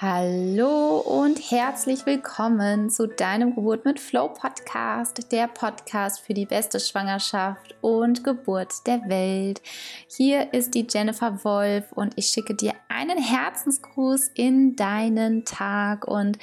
Hallo und herzlich willkommen zu deinem Geburt mit Flow Podcast, der Podcast für die beste Schwangerschaft und Geburt der Welt. Hier ist die Jennifer Wolf und ich schicke dir einen Herzensgruß in deinen Tag. Und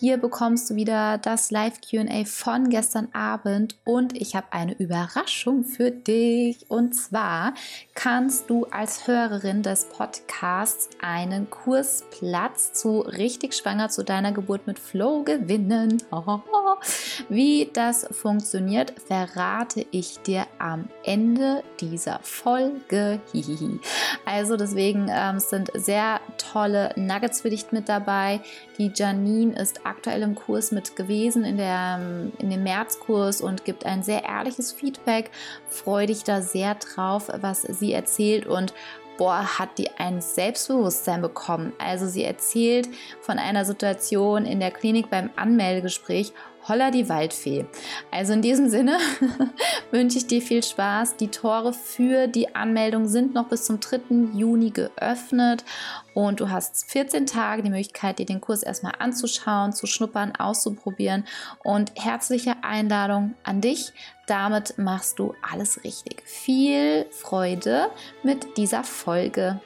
hier bekommst du wieder das Live QA von gestern Abend. Und ich habe eine Überraschung für dich. Und zwar kannst du als Hörerin des Podcasts einen Kursplatz zu zu richtig schwanger zu deiner Geburt mit Flow gewinnen. Wie das funktioniert, verrate ich dir am Ende dieser Folge. Also deswegen ähm, sind sehr tolle Nuggets für dich mit dabei. Die Janine ist aktuell im Kurs mit gewesen, in, der, ähm, in dem Märzkurs und gibt ein sehr ehrliches Feedback. Freue dich da sehr drauf, was sie erzählt und boah, hat die ein Selbstbewusstsein bekommen. Also sie erzählt von einer Situation in der Klinik beim Anmeldegespräch, Holla die Waldfee. Also in diesem Sinne wünsche ich dir viel Spaß. Die Tore für die Anmeldung sind noch bis zum 3. Juni geöffnet und du hast 14 Tage die Möglichkeit, dir den Kurs erstmal anzuschauen, zu schnuppern, auszuprobieren und herzliche Einladung an dich. Damit machst du alles richtig. Viel Freude mit dieser Folge.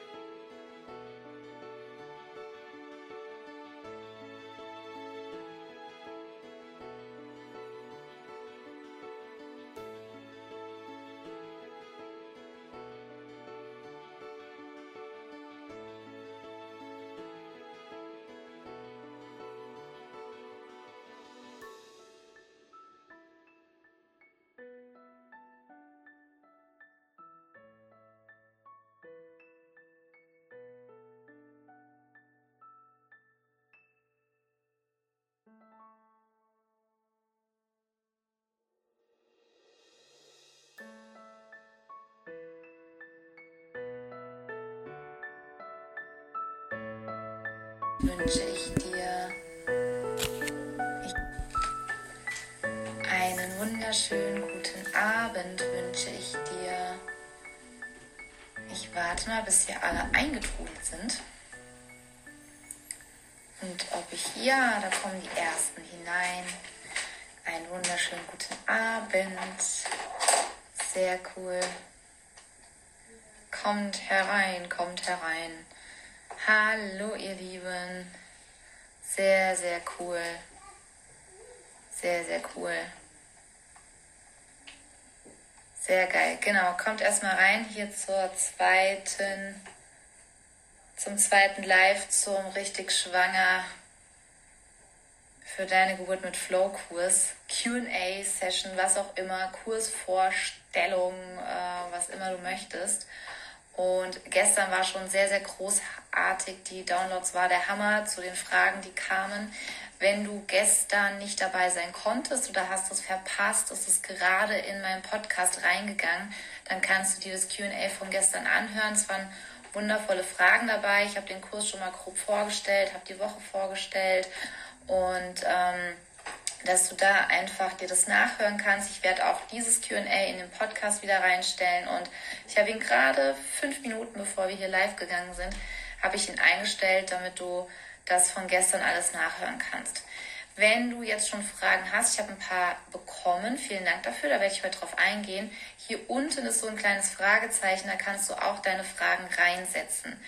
Wünsche ich dir einen wunderschönen guten Abend wünsche ich dir. Ich warte mal, bis wir alle eingetrudelt sind. Und ob ich, ja, da kommen die ersten hinein. Einen wunderschönen guten Abend. Sehr cool. Kommt herein, kommt herein. Hallo ihr Lieben. Sehr, sehr cool. Sehr, sehr cool. Sehr geil. Genau, kommt erstmal rein hier zur zweiten, zum zweiten Live, zum richtig schwanger für deine Geburt mit Flow-Kurs, QA-Session, was auch immer, Kursvorstellung, äh, was immer du möchtest. Und gestern war schon sehr, sehr großartig. Die Downloads war der Hammer zu den Fragen, die kamen. Wenn du gestern nicht dabei sein konntest oder hast es verpasst, ist es gerade in meinen Podcast reingegangen, dann kannst du dir das QA von gestern anhören. Es waren wundervolle Fragen dabei. Ich habe den Kurs schon mal grob vorgestellt, habe die Woche vorgestellt und ähm, dass du da einfach dir das nachhören kannst. Ich werde auch dieses QA in den Podcast wieder reinstellen und ich habe ihn gerade fünf Minuten bevor wir hier live gegangen sind, habe ich ihn eingestellt, damit du das von gestern alles nachhören kannst. Wenn du jetzt schon Fragen hast, ich habe ein paar bekommen, vielen Dank dafür, da werde ich heute drauf eingehen. Hier unten ist so ein kleines Fragezeichen, da kannst du auch deine Fragen reinsetzen.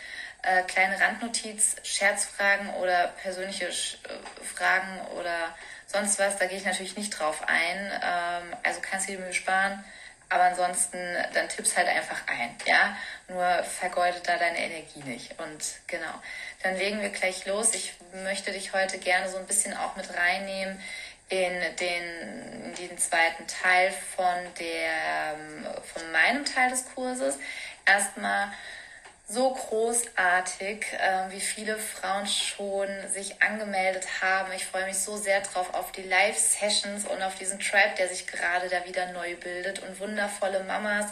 Äh, kleine Randnotiz, Scherzfragen oder persönliche Sch äh, Fragen oder Sonst was, da gehe ich natürlich nicht drauf ein. Ähm, also kannst du dir Mühe sparen. Aber ansonsten, dann tippst halt einfach ein, ja. Nur vergeudet da deine Energie nicht. Und genau, dann legen wir gleich los. Ich möchte dich heute gerne so ein bisschen auch mit reinnehmen in den, in den zweiten Teil von der, von meinem Teil des Kurses. Erstmal so großartig, äh, wie viele Frauen schon sich angemeldet haben. Ich freue mich so sehr drauf auf die Live-Sessions und auf diesen Tribe, der sich gerade da wieder neu bildet und wundervolle Mamas,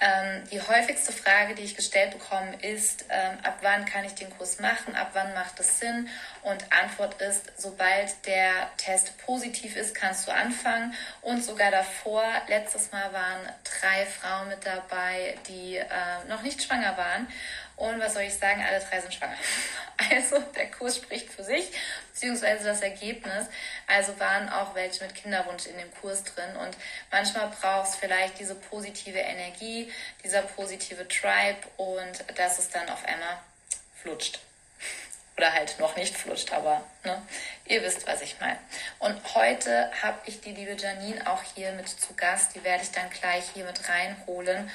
ähm, die häufigste Frage, die ich gestellt bekomme, ist, ähm, ab wann kann ich den Kurs machen, ab wann macht es Sinn? Und Antwort ist, sobald der Test positiv ist, kannst du anfangen. Und sogar davor, letztes Mal waren drei Frauen mit dabei, die äh, noch nicht schwanger waren. Und was soll ich sagen, alle drei sind schwanger. Also der Kurs spricht für sich, beziehungsweise das Ergebnis. Also waren auch welche mit Kinderwunsch in dem Kurs drin. Und manchmal braucht es vielleicht diese positive Energie, dieser positive Tribe und dass es dann auf einmal flutscht. Oder halt noch nicht flutscht, aber ne, ihr wisst, was ich meine. Und heute habe ich die liebe Janine auch hier mit zu Gast. Die werde ich dann gleich hier mit reinholen.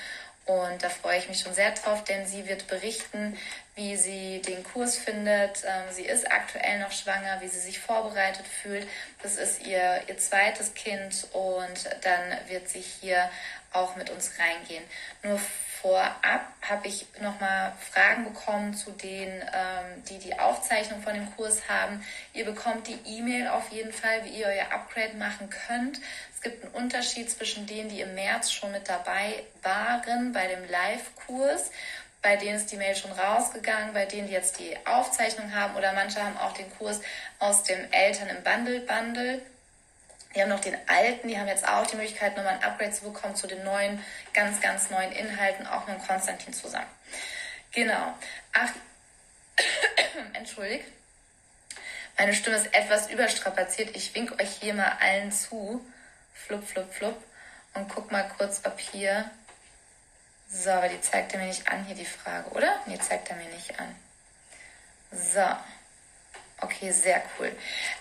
Und da freue ich mich schon sehr drauf, denn sie wird berichten, wie sie den Kurs findet. Ähm, sie ist aktuell noch schwanger, wie sie sich vorbereitet fühlt. Das ist ihr, ihr zweites Kind und dann wird sie hier auch mit uns reingehen. Nur vorab habe ich nochmal Fragen bekommen zu denen, ähm, die die Aufzeichnung von dem Kurs haben. Ihr bekommt die E-Mail auf jeden Fall, wie ihr euer Upgrade machen könnt. Es gibt einen Unterschied zwischen denen, die im März schon mit dabei waren bei dem Live-Kurs. Bei denen ist die Mail schon rausgegangen, bei denen, die jetzt die Aufzeichnung haben oder manche haben auch den Kurs aus dem Eltern im Bundle-Bundle. Die haben noch den alten, die haben jetzt auch die Möglichkeit, nochmal ein Upgrade zu bekommen zu den neuen, ganz, ganz neuen Inhalten, auch mit Konstantin zusammen. Genau. Ach, entschuldigt. Meine Stimme ist etwas überstrapaziert. Ich wink euch hier mal allen zu. Flup, flup, flup. Und guck mal kurz, ob hier. So, aber die zeigt er mir nicht an, hier die Frage, oder? Nee, zeigt er mir nicht an. So. Okay, sehr cool.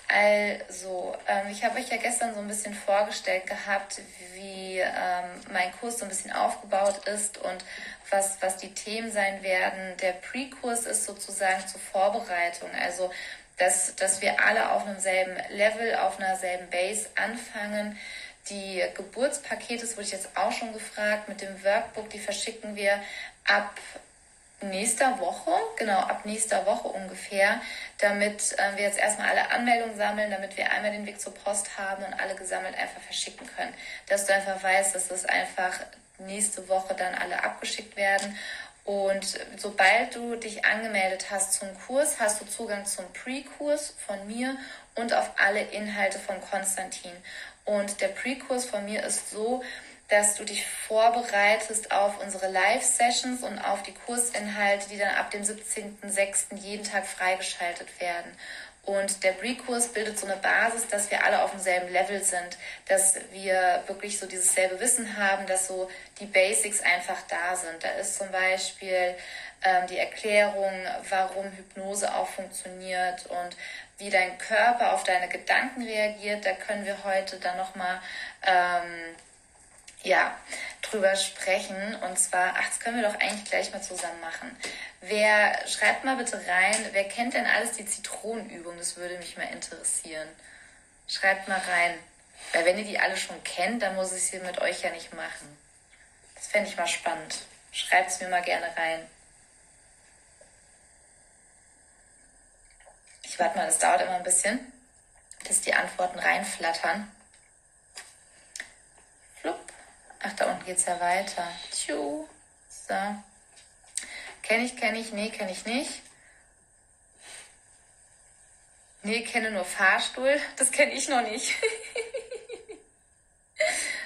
Also, ähm, ich habe euch ja gestern so ein bisschen vorgestellt gehabt, wie ähm, mein Kurs so ein bisschen aufgebaut ist und was, was die Themen sein werden. Der Pre-Kurs ist sozusagen zur Vorbereitung, also dass, dass wir alle auf einem selben Level, auf einer selben Base anfangen. Die Geburtspakete, das wurde ich jetzt auch schon gefragt, mit dem Workbook, die verschicken wir ab nächster Woche, genau ab nächster Woche ungefähr, damit äh, wir jetzt erstmal alle Anmeldungen sammeln, damit wir einmal den Weg zur Post haben und alle gesammelt einfach verschicken können. Dass du einfach weißt, dass es einfach nächste Woche dann alle abgeschickt werden. Und sobald du dich angemeldet hast zum Kurs, hast du Zugang zum Pre-Kurs von mir und auf alle Inhalte von Konstantin. Und der Pre-Kurs von mir ist so, dass du dich vorbereitest auf unsere Live-Sessions und auf die Kursinhalte, die dann ab dem 17.06. jeden Tag freigeschaltet werden. Und der Pre-Kurs bildet so eine Basis, dass wir alle auf demselben Level sind, dass wir wirklich so dieses selbe Wissen haben, dass so die Basics einfach da sind. Da ist zum Beispiel ähm, die Erklärung, warum Hypnose auch funktioniert und wie dein Körper auf deine Gedanken reagiert. Da können wir heute dann nochmal ähm, ja, drüber sprechen. Und zwar, ach, das können wir doch eigentlich gleich mal zusammen machen. Wer, schreibt mal bitte rein, wer kennt denn alles die Zitronenübung? Das würde mich mal interessieren. Schreibt mal rein. Weil wenn ihr die alle schon kennt, dann muss ich sie mit euch ja nicht machen. Das fände ich mal spannend. Schreibt es mir mal gerne rein. Ich warte mal, das dauert immer ein bisschen, bis die Antworten reinflattern. Flupp. Ach, da unten geht's ja weiter. Tschu. So. Kenne ich, kenne ich, nee, kenne ich nicht. Nee, kenne nur Fahrstuhl. Das kenne ich noch nicht.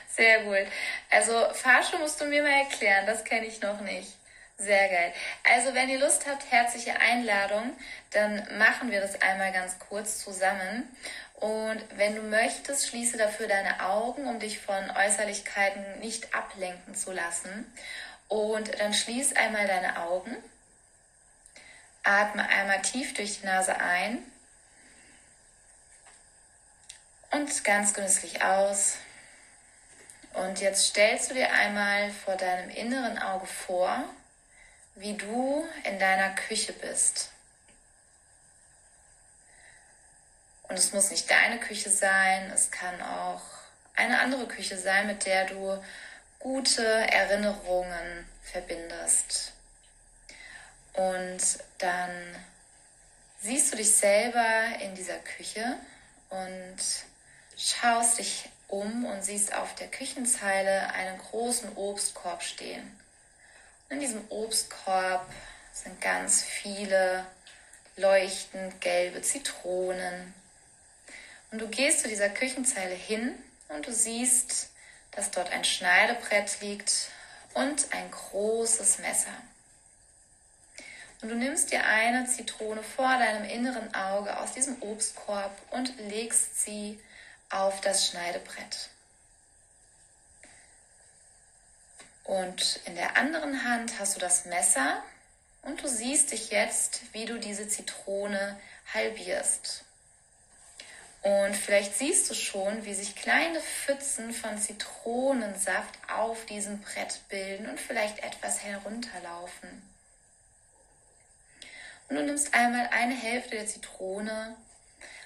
Sehr gut. Also Fahrstuhl musst du mir mal erklären. Das kenne ich noch nicht. Sehr geil. Also wenn ihr Lust habt, herzliche Einladung, dann machen wir das einmal ganz kurz zusammen. Und wenn du möchtest, schließe dafür deine Augen, um dich von Äußerlichkeiten nicht ablenken zu lassen. Und dann schließ einmal deine Augen. Atme einmal tief durch die Nase ein. Und ganz genüsslich aus. Und jetzt stellst du dir einmal vor deinem inneren Auge vor, wie du in deiner Küche bist. Und es muss nicht deine Küche sein, es kann auch eine andere Küche sein, mit der du gute Erinnerungen verbindest. Und dann siehst du dich selber in dieser Küche und schaust dich um und siehst auf der Küchenzeile einen großen Obstkorb stehen. In diesem Obstkorb sind ganz viele leuchtend gelbe Zitronen, und du gehst zu dieser Küchenzeile hin und du siehst, dass dort ein Schneidebrett liegt und ein großes Messer. Und du nimmst dir eine Zitrone vor deinem inneren Auge aus diesem Obstkorb und legst sie auf das Schneidebrett. Und in der anderen Hand hast du das Messer und du siehst dich jetzt, wie du diese Zitrone halbierst. Und vielleicht siehst du schon, wie sich kleine Pfützen von Zitronensaft auf diesem Brett bilden und vielleicht etwas herunterlaufen. Und du nimmst einmal eine Hälfte der Zitrone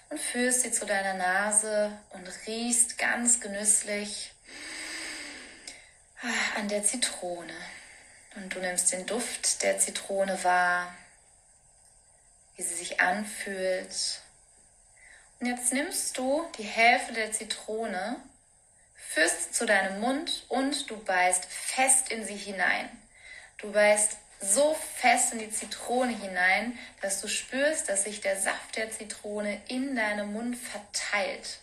und führst sie zu deiner Nase und riechst ganz genüsslich ah, an der Zitrone. Und du nimmst den Duft der Zitrone wahr, wie sie sich anfühlt jetzt nimmst du die Hälfte der Zitrone, führst zu deinem Mund und du beißt fest in sie hinein. Du beißt so fest in die Zitrone hinein, dass du spürst, dass sich der Saft der Zitrone in deinem Mund verteilt.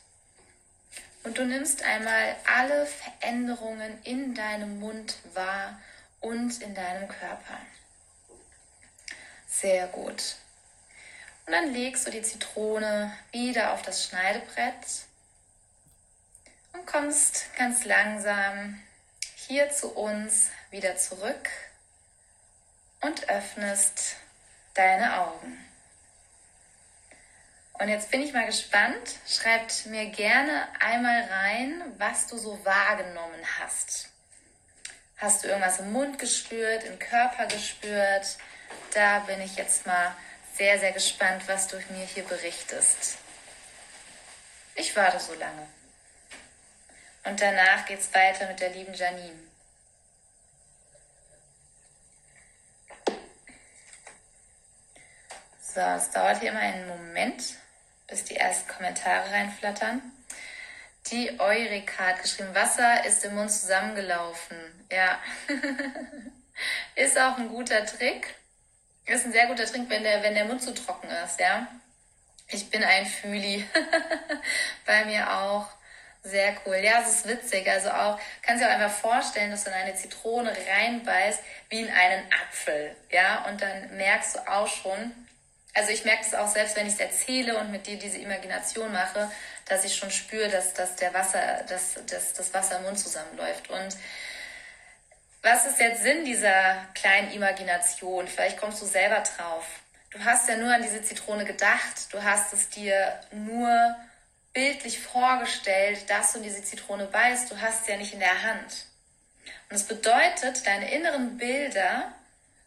Und du nimmst einmal alle Veränderungen in deinem Mund wahr und in deinem Körper. Sehr gut. Und dann legst du die Zitrone wieder auf das Schneidebrett und kommst ganz langsam hier zu uns wieder zurück und öffnest deine Augen. Und jetzt bin ich mal gespannt. Schreibt mir gerne einmal rein, was du so wahrgenommen hast. Hast du irgendwas im Mund gespürt, im Körper gespürt? Da bin ich jetzt mal sehr, sehr gespannt, was du mir hier berichtest. Ich warte so lange. Und danach geht's weiter mit der lieben Janine. So, es dauert hier immer einen Moment, bis die ersten Kommentare reinflattern. Die Eureka hat geschrieben, Wasser ist im Mund zusammengelaufen. Ja, ist auch ein guter Trick. Ist ein sehr guter Trink, wenn der, wenn der Mund zu trocken ist, ja. Ich bin ein Füli. Bei mir auch. Sehr cool. Ja, es ist witzig. Also auch, kannst dir auch einfach vorstellen, dass du in eine Zitrone reinbeißt, wie in einen Apfel. Ja, und dann merkst du auch schon, also ich merke es auch selbst, wenn ich es erzähle und mit dir diese Imagination mache, dass ich schon spüre, dass, dass der Wasser, dass, dass das Wasser im Mund zusammenläuft. Und was ist jetzt Sinn dieser kleinen Imagination? Vielleicht kommst du selber drauf. Du hast ja nur an diese Zitrone gedacht. Du hast es dir nur bildlich vorgestellt, dass du in diese Zitrone beißt. Du hast sie ja nicht in der Hand. Und es bedeutet, deine inneren Bilder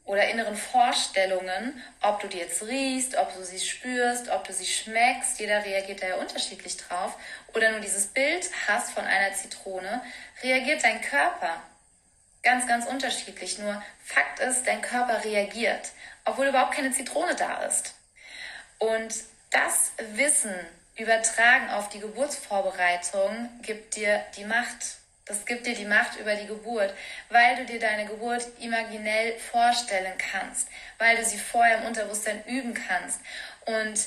oder inneren Vorstellungen, ob du die jetzt riechst, ob du sie spürst, ob du sie schmeckst, jeder reagiert da ja unterschiedlich drauf, oder nur dieses Bild hast von einer Zitrone, reagiert dein Körper ganz, ganz unterschiedlich. Nur Fakt ist, dein Körper reagiert, obwohl überhaupt keine Zitrone da ist. Und das Wissen übertragen auf die Geburtsvorbereitung gibt dir die Macht. Das gibt dir die Macht über die Geburt, weil du dir deine Geburt imaginell vorstellen kannst, weil du sie vorher im Unterbewusstsein üben kannst. Und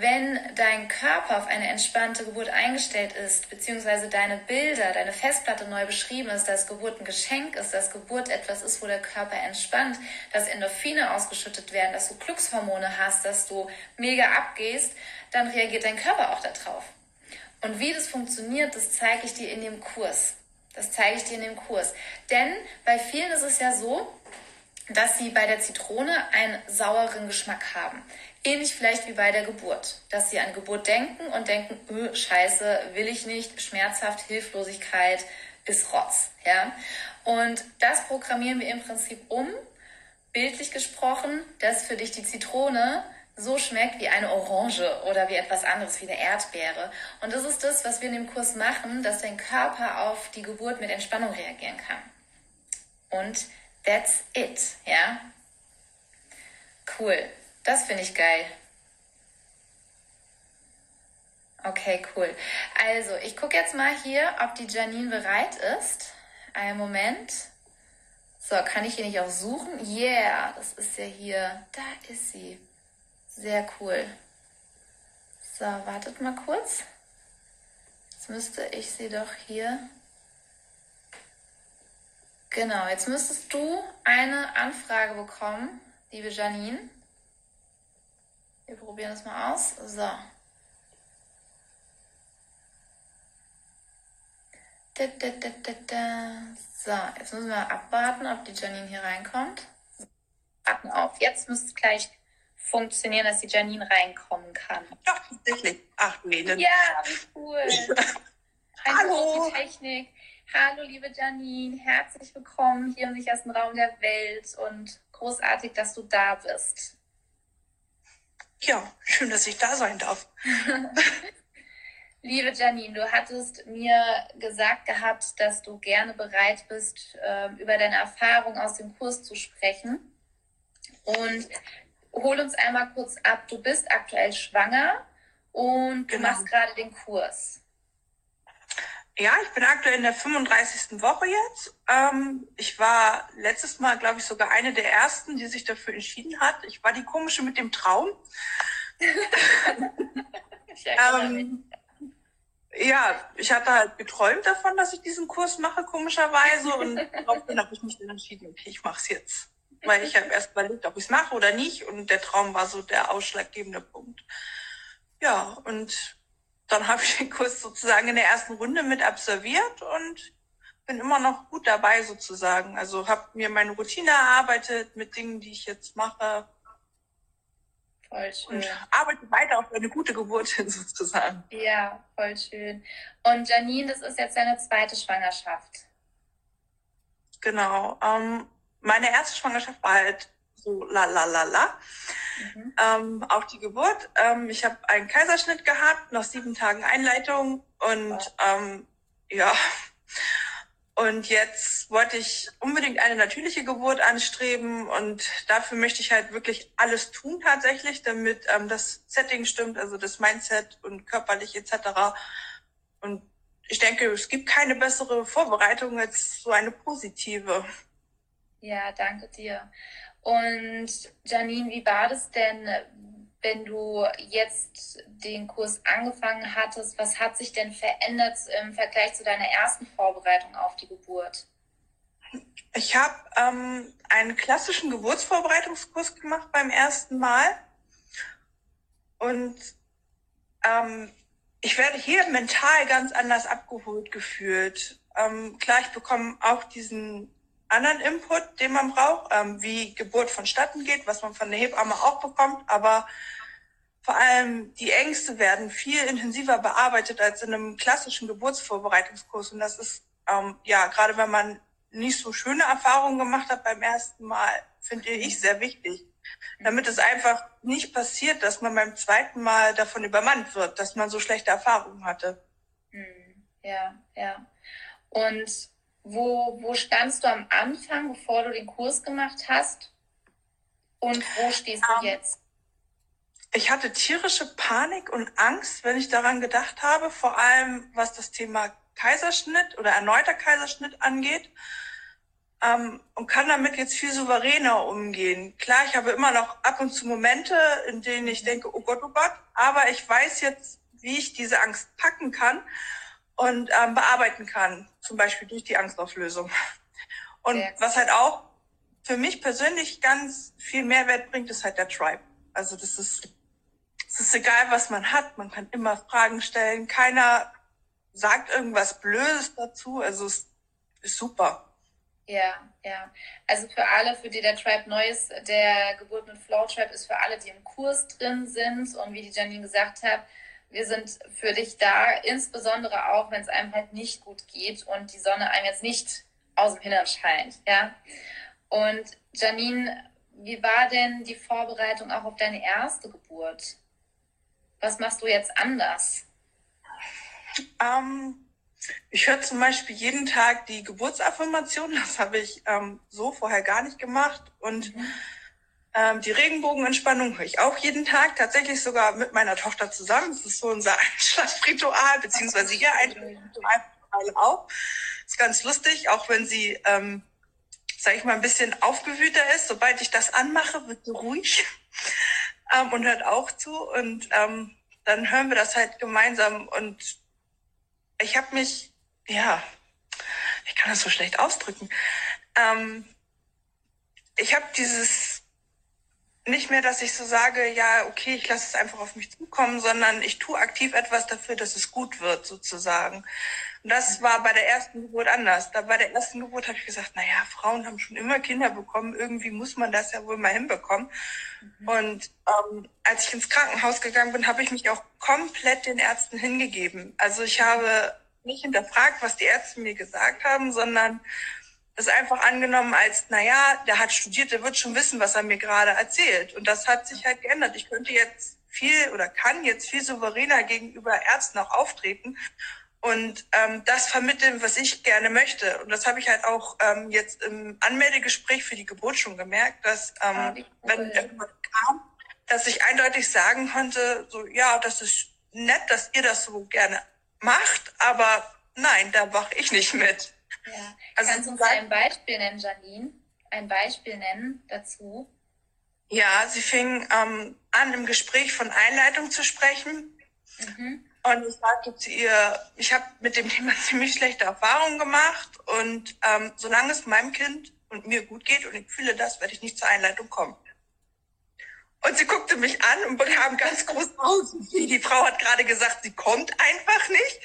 wenn dein Körper auf eine entspannte Geburt eingestellt ist, beziehungsweise deine Bilder, deine Festplatte neu beschrieben ist, dass Geburt ein Geschenk ist, dass Geburt etwas ist, wo der Körper entspannt, dass Endorphine ausgeschüttet werden, dass du Glückshormone hast, dass du mega abgehst, dann reagiert dein Körper auch darauf. Und wie das funktioniert, das zeige ich dir in dem Kurs. Das zeige ich dir in dem Kurs. Denn bei vielen ist es ja so, dass sie bei der Zitrone einen sauren Geschmack haben. Ähnlich vielleicht wie bei der Geburt, dass sie an Geburt denken und denken, öh, scheiße, will ich nicht, schmerzhaft, Hilflosigkeit ist Rotz. Ja? Und das programmieren wir im Prinzip um, bildlich gesprochen, dass für dich die Zitrone so schmeckt wie eine Orange oder wie etwas anderes, wie eine Erdbeere. Und das ist das, was wir in dem Kurs machen, dass dein Körper auf die Geburt mit Entspannung reagieren kann. Und That's it, ja? Cool. Das finde ich geil. Okay, cool. Also, ich gucke jetzt mal hier, ob die Janine bereit ist. Einen Moment. So, kann ich hier nicht auch suchen? Yeah, das ist ja hier. Da ist sie. Sehr cool. So, wartet mal kurz. Jetzt müsste ich sie doch hier Genau, jetzt müsstest du eine Anfrage bekommen, liebe Janine. Wir probieren das mal aus. So. Da, da, da, da, da. So, jetzt müssen wir abwarten, ob die Janine hier reinkommt. Warten auf. Jetzt müsste es gleich funktionieren, dass die Janine reinkommen kann. Doch, tatsächlich. Ach, nee. Dann Ja, wie cool. Hallo. gute Technik. Hallo, liebe Janine. Herzlich willkommen hier im sichersten Raum der Welt und großartig, dass du da bist. Ja, schön, dass ich da sein darf. Liebe Janine, du hattest mir gesagt gehabt, dass du gerne bereit bist, ähm, über deine Erfahrung aus dem Kurs zu sprechen. Und hol uns einmal kurz ab. Du bist aktuell schwanger und du Genau. machst gerade den Kurs. Ja, ich bin aktuell in der 35. Woche jetzt. Ähm, ich war letztes Mal, glaube ich, sogar eine der ersten, die sich dafür entschieden hat. Ich war die komische mit dem Traum. Ähm, ja, ich hatte halt geträumt davon, dass ich diesen Kurs mache, komischerweise. Und daraufhin habe ich mich dann entschieden, okay, ich mache es jetzt. Weil ich habe erst überlegt, ob ich es mache oder nicht. Und der Traum war so der ausschlaggebende Punkt. Ja, und dann habe ich den Kurs sozusagen in der ersten Runde mit absolviert und bin immer noch gut dabei sozusagen. Also habe mir meine Routine erarbeitet mit Dingen, die ich jetzt mache Voll schön. und arbeite weiter auf eine gute Geburt hin sozusagen. Ja, voll schön. Und Janine, das ist jetzt deine zweite Schwangerschaft. Genau. Ähm, meine erste Schwangerschaft war halt so la la la la. Mhm. Ähm, auch die Geburt. Ähm, ich habe einen Kaiserschnitt gehabt, nach sieben Tagen Einleitung und ähm, ja. Und jetzt wollte ich unbedingt eine natürliche Geburt anstreben und dafür möchte ich halt wirklich alles tun tatsächlich, damit ähm, das Setting stimmt, also das Mindset und körperlich etc. Und ich denke, es gibt keine bessere Vorbereitung als so eine positive. Ja, danke dir. Und Janine, wie war das denn, wenn du jetzt den Kurs angefangen hattest? Was hat sich denn verändert im Vergleich zu deiner ersten Vorbereitung auf die Geburt? Ich habe ähm, einen klassischen Geburtsvorbereitungskurs gemacht beim ersten Mal. Und ähm, ich werde hier mental ganz anders abgeholt gefühlt. Ähm, klar, ich bekomme auch diesen anderen Input, den man braucht, ähm, wie Geburt vonstatten geht, was man von der Hebamme auch bekommt, aber vor allem die Ängste werden viel intensiver bearbeitet als in einem klassischen Geburtsvorbereitungskurs. Und das ist, ähm, ja, gerade wenn man nicht so schöne Erfahrungen gemacht hat beim ersten Mal, finde ich sehr wichtig. Damit es einfach nicht passiert, dass man beim zweiten Mal davon übermannt wird, dass man so schlechte Erfahrungen hatte. Hm, ja, ja. Und wo, wo standst du am Anfang, bevor du den Kurs gemacht hast? Und wo stehst du Ähm, jetzt? Ich hatte tierische Panik und Angst, wenn ich daran gedacht habe, vor allem was das Thema Kaiserschnitt oder erneuter Kaiserschnitt angeht. Ähm, und kann damit jetzt viel souveräner umgehen. Klar, ich habe immer noch ab und zu Momente, in denen ich denke, oh Gott, oh Gott, aber ich weiß jetzt, wie ich diese Angst packen kann und ähm, bearbeiten kann, zum Beispiel durch die Angstauflösung. Und was halt auch für mich persönlich ganz viel Mehrwert bringt, ist halt der Tribe. Also das ist, es ist egal, was man hat, man kann immer Fragen stellen, keiner sagt irgendwas Blödes dazu, also es ist super. Ja, ja. Also für alle, für die der Tribe neu ist, der Geburt mit Flow Tribe ist für alle, die im Kurs drin sind. Und wie die Janine gesagt hat, wir sind für dich da, insbesondere auch, wenn es einem halt nicht gut geht und die Sonne einem jetzt nicht aus dem Hintern scheint. Ja. Und Janine, wie war denn die Vorbereitung auch auf deine erste Geburt? Was machst du jetzt anders? Ähm, ich höre zum Beispiel jeden Tag die Geburtsaffirmation. Das habe ich ähm, so vorher gar nicht gemacht. Und ähm, die Regenbogenentspannung höre ich auch jeden Tag, tatsächlich sogar mit meiner Tochter zusammen. Das ist so unser Einschlafritual, beziehungsweise ihr Einschlafritual auch. Ist ganz lustig, auch wenn sie, ähm, sage ich mal, ein bisschen aufgewühter ist. Sobald ich das anmache, wird sie ruhig ähm, und hört auch zu. Und ähm, dann hören wir das halt gemeinsam. Und ich habe mich, ja, ich kann das so schlecht ausdrücken. Ähm, ich habe dieses nicht mehr, dass ich so sage, ja, okay, ich lasse es einfach auf mich zukommen, sondern ich tue aktiv etwas dafür, dass es gut wird, sozusagen. Und das war bei der ersten Geburt anders. Da bei der ersten Geburt habe ich gesagt, na ja, Frauen haben schon immer Kinder bekommen, irgendwie muss man das ja wohl mal hinbekommen. Mhm. Und ähm, als ich ins Krankenhaus gegangen bin, habe ich mich auch komplett den Ärzten hingegeben. Also ich habe nicht hinterfragt, was die Ärzte mir gesagt haben, sondern das einfach angenommen als, na ja, der hat studiert, der wird schon wissen, was er mir gerade erzählt. Und das hat sich halt geändert. Ich könnte jetzt viel oder kann jetzt viel souveräner gegenüber Ärzten auch auftreten und ähm, das vermitteln, was ich gerne möchte. Und das habe ich halt auch ähm, jetzt im Anmeldegespräch für die Geburt schon gemerkt, dass ähm, cool. wenn irgendwas kam, dass ich eindeutig sagen konnte, so ja, das ist nett, dass ihr das so gerne macht, aber nein, da mache ich nicht mit. Ja. Also Kannst du uns ein Beispiel nennen, Janine? Ein Beispiel nennen dazu? Ja, sie fing ähm, an, im Gespräch von Einleitung zu sprechen. Mhm. Und ich sagte zu ihr, ich habe mit dem Thema ziemlich schlechte Erfahrungen gemacht und ähm, solange es meinem Kind und mir gut geht und ich fühle das, werde ich nicht zur Einleitung kommen. Und sie guckte mich an und bekam ganz groß aus. Die Frau hat gerade gesagt, sie kommt einfach nicht.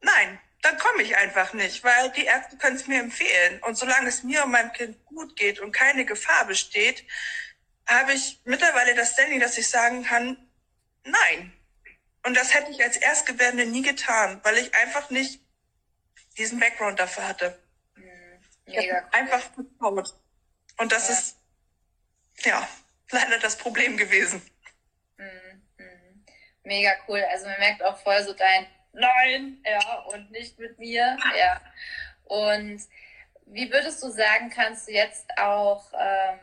Nein, dann komme ich einfach nicht, weil die Ärzte können es mir empfehlen. Und solange es mir und meinem Kind gut geht und keine Gefahr besteht, habe ich mittlerweile das Standing, dass ich sagen kann, nein. Und das hätte ich als Erstgebärende nie getan, weil ich einfach nicht diesen Background dafür hatte. Mhm. Ich habe einfach vertraut. Und das ja. ist, ja, leider das Problem gewesen. Mhm. Mhm. Mega cool. Also man merkt auch voll so dein nein, ja, und nicht mit mir, ja. Und wie würdest du sagen, kannst du jetzt auch, ähm,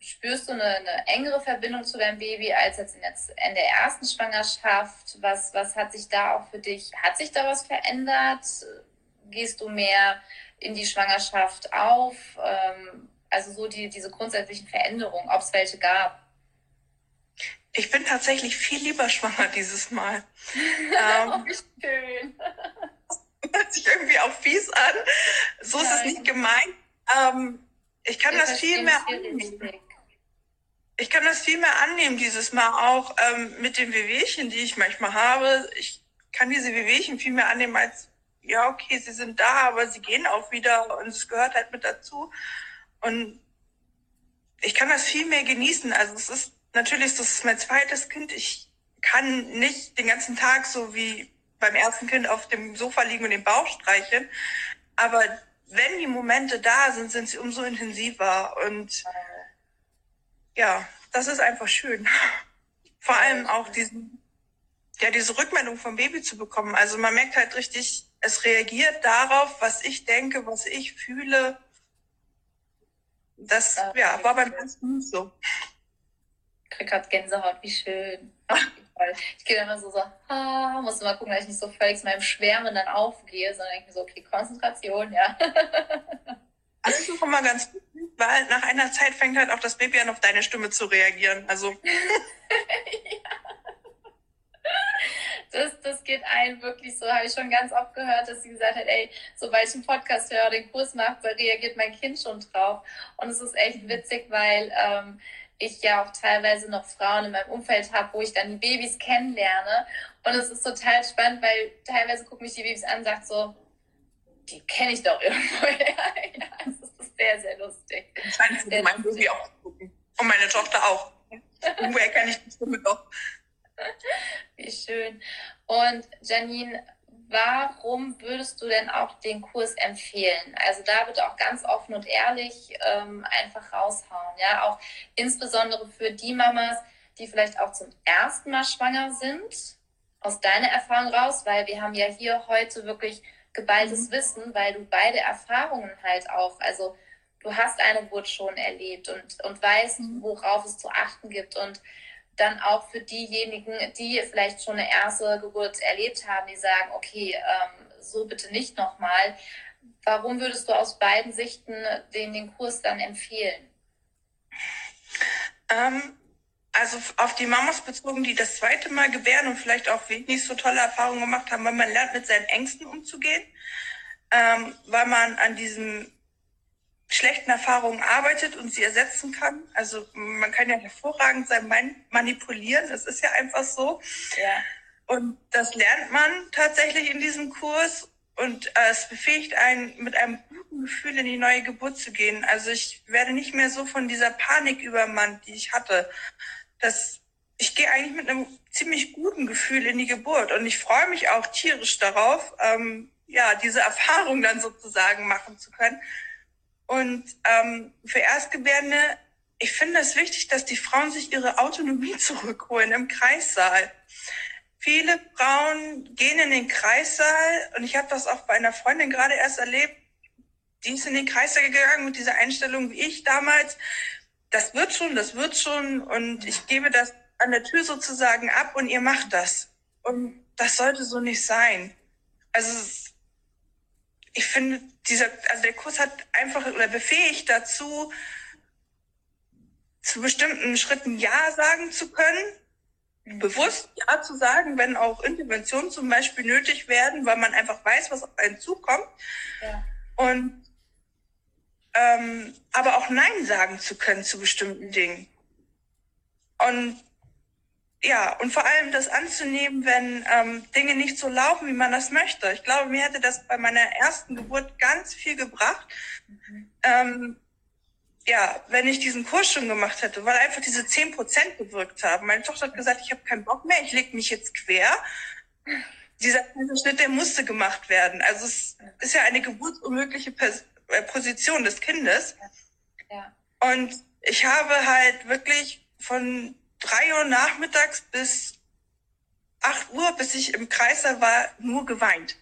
spürst du eine, eine, engere Verbindung zu deinem Baby als jetzt in, jetzt in der ersten Schwangerschaft? Was, was hat sich da auch für dich, hat sich da was verändert? Gehst du mehr in die Schwangerschaft auf? Ähm, also so die, diese grundsätzlichen Veränderungen, ob es welche gab? Ich bin tatsächlich viel lieber schwanger dieses Mal. ähm, oh, wie schön. hört sich irgendwie auch fies an. So Nein. ist es nicht gemeint. Ähm, ich kann Wir das viel mehr annehmen. Ich kann das viel mehr annehmen dieses Mal auch ähm, mit den Wehwehchen, die ich manchmal habe. Ich kann diese Wehwehchen viel mehr annehmen als, ja, okay, sie sind da, aber sie gehen auch wieder und es gehört halt mit dazu. Und ich kann das viel mehr genießen. Also es ist natürlich ist das mein zweites Kind. Ich kann nicht den ganzen Tag so wie beim ersten Kind auf dem Sofa liegen und den Bauch streicheln. Aber wenn die Momente da sind, sind sie umso intensiver. Und ja, das ist einfach schön. Vor allem auch diesen, ja, diese Rückmeldung vom Baby zu bekommen. Also man merkt halt richtig, es reagiert darauf, was ich denke, was ich fühle. Das, ja, war beim ersten nicht so krieg grad Gänsehaut, wie schön. ich gehe dann immer so, so, ah, muss mal gucken, dass ich nicht so völlig zu meinem Schwärmen dann aufgehe, sondern denke mir so, okay, Konzentration, ja. Das ist auch immer ganz gut, weil nach einer Zeit fängt halt auch das Baby an, auf deine Stimme zu reagieren. Also. ja. Das, das geht ein wirklich so, habe ich schon ganz oft gehört, dass sie gesagt hat, ey, sobald ich einen Podcast höre, den Kurs mache, reagiert mein Kind schon drauf. Und es ist echt witzig, weil ähm, ich ja auch teilweise noch Frauen in meinem Umfeld habe, wo ich dann die Babys kennenlerne. Und es ist total spannend, weil teilweise gucken mich die Babys an und sagt so, die kenne ich doch irgendwo. ja, das ist sehr, sehr lustig. Scheint sehr mein Baby auch gucken. Und meine Tochter auch. Woher kenne ich die Stimme doch? Wie schön. Und Janine, warum würdest du denn auch den Kurs empfehlen? Also da bitte auch ganz offen und ehrlich ähm, einfach raushauen. Ja, auch insbesondere für die Mamas, die vielleicht auch zum ersten Mal schwanger sind, aus deiner Erfahrung raus, weil wir haben ja hier heute wirklich geballtes mhm. Wissen, weil du beide Erfahrungen halt auch, also du hast eine Geburt schon erlebt und, und weißt, mhm. worauf es zu achten gibt und dann auch für diejenigen, die vielleicht schon eine erste Geburt erlebt haben, die sagen, okay, ähm, so bitte nicht nochmal. Warum würdest du aus beiden Sichten den, den Kurs dann empfehlen? Ähm, also auf die Mamas bezogen, die das zweite Mal gebären und vielleicht auch nicht so tolle Erfahrungen gemacht haben, weil man lernt mit seinen Ängsten umzugehen, ähm, weil man an diesem schlechten Erfahrungen arbeitet und sie ersetzen kann. Also man kann ja hervorragend sein manipulieren, das ist ja einfach so. Ja. Und das lernt man tatsächlich in diesem Kurs und äh, es befähigt einen, mit einem guten Gefühl in die neue Geburt zu gehen. Also ich werde nicht mehr so von dieser Panik übermannt, die ich hatte. Das, ich gehe eigentlich mit einem ziemlich guten Gefühl in die Geburt und ich freue mich auch tierisch darauf, ähm, ja, diese Erfahrung dann sozusagen machen zu können. Und ähm, für Erstgebärende, ich finde es wichtig, dass die Frauen sich ihre Autonomie zurückholen im Kreissaal. Viele Frauen gehen in den Kreissaal und ich habe das auch bei einer Freundin gerade erst erlebt. Die ist in den Kreissaal gegangen mit dieser Einstellung wie ich damals. Das wird schon, das wird schon und ich gebe das an der Tür sozusagen ab und ihr macht das. Und das sollte so nicht sein. Also ich finde, dieser, also der Kurs hat einfach oder befähigt dazu, zu bestimmten Schritten Ja sagen zu können, bewusst Ja zu sagen, wenn auch Interventionen zum Beispiel nötig werden, weil man einfach weiß, was auf einen zukommt. Ja. Und ähm, aber auch Nein sagen zu können zu bestimmten Dingen. Und ja, und vor allem das anzunehmen, wenn ähm, Dinge nicht so laufen, wie man das möchte. Ich glaube, mir hätte das bei meiner ersten Geburt ganz viel gebracht. Mhm. Ähm, ja, wenn ich diesen Kurs schon gemacht hätte, weil einfach diese zehn Prozent gewirkt haben. Meine Tochter hat gesagt, ich habe keinen Bock mehr, ich leg mich jetzt quer. Dieser Schnitt, der musste gemacht werden. Also es ist ja eine geburtsunmögliche äh, Position des Kindes. Ja. Und ich habe halt wirklich von drei Uhr nachmittags bis acht Uhr, bis ich im Kreiser war, nur geweint.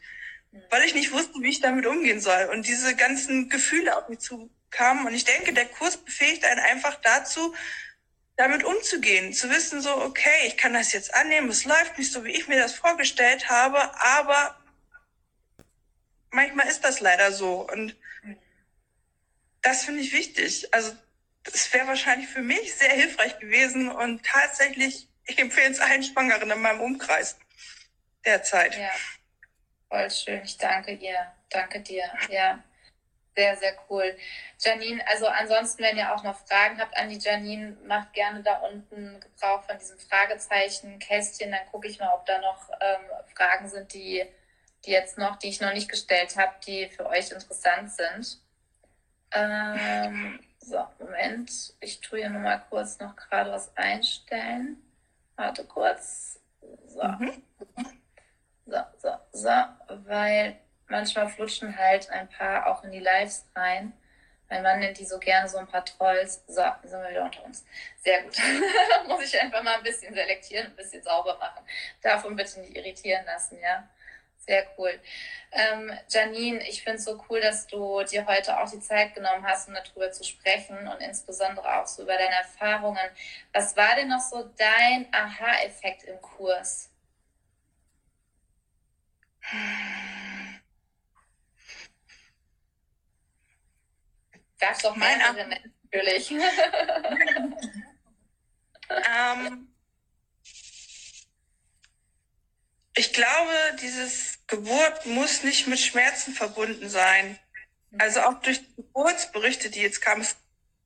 Weil ich nicht wusste, wie ich damit umgehen soll. Und diese ganzen Gefühle auf mich zukamen. Und ich denke, der Kurs befähigt einen einfach dazu, damit umzugehen, zu wissen so, okay, ich kann das jetzt annehmen, es läuft nicht so, wie ich mir das vorgestellt habe, aber manchmal ist das leider so und das finde ich wichtig. Also das wäre wahrscheinlich für mich sehr hilfreich gewesen und tatsächlich, ich empfehle es allen Schwangeren in meinem Umkreis derzeit. Ja, voll schön. Ich danke ihr. Danke dir. Ja, sehr, sehr cool. Janine, also ansonsten, wenn ihr auch noch Fragen habt an die Janine, macht gerne da unten Gebrauch von diesem Fragezeichen, Kästchen. Dann gucke ich mal, ob da noch ähm, Fragen sind, die, die jetzt noch, die ich noch nicht gestellt habe, die für euch interessant sind. Ähm, so, Moment. Ich tue hier nochmal kurz noch gerade was einstellen. Warte kurz. So. Mhm. So, so, so. Weil manchmal flutschen halt ein paar auch in die Lives rein. Mein Mann nennt die so gerne so ein paar Trolls. So, sind wir wieder unter uns. Sehr gut. Muss ich einfach mal ein bisschen selektieren, ein bisschen sauber machen. Davon bitte nicht irritieren lassen, ja. Sehr cool. Ähm, Janine, ich finde es so cool, dass du dir heute auch die Zeit genommen hast, um darüber zu sprechen und insbesondere auch so über deine Erfahrungen. Was war denn noch so dein Aha-Effekt im Kurs? Es doch mehrere natürlich. ähm, ich glaube, dieses Geburt muss nicht mit Schmerzen verbunden sein. Also auch durch die Geburtsberichte, die jetzt kamen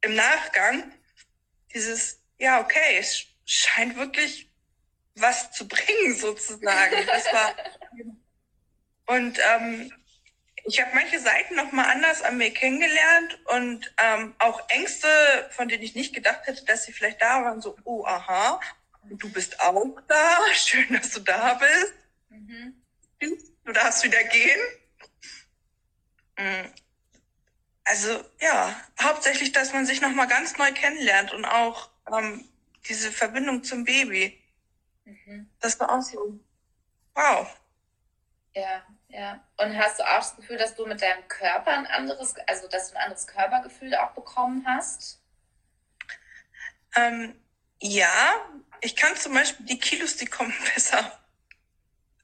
im Nachgang, dieses, ja, okay, es scheint wirklich was zu bringen, sozusagen. Das war, und ähm, ich habe manche Seiten nochmal anders an mir kennengelernt und ähm, auch Ängste, von denen ich nicht gedacht hätte, dass sie vielleicht da waren, so, oh, aha, du bist auch da, schön, dass du da bist. Mhm. Du darfst wieder gehen. Mm. Also ja, hauptsächlich, dass man sich nochmal ganz neu kennenlernt und auch ähm, diese Verbindung zum Baby. Mhm. Das war auch so, wow. Ja, ja. Und hast du auch das Gefühl, dass du mit deinem Körper ein anderes, also dass du ein anderes Körpergefühl auch bekommen hast? Ähm, ja, ich kann zum Beispiel die Kilos, die kommen besser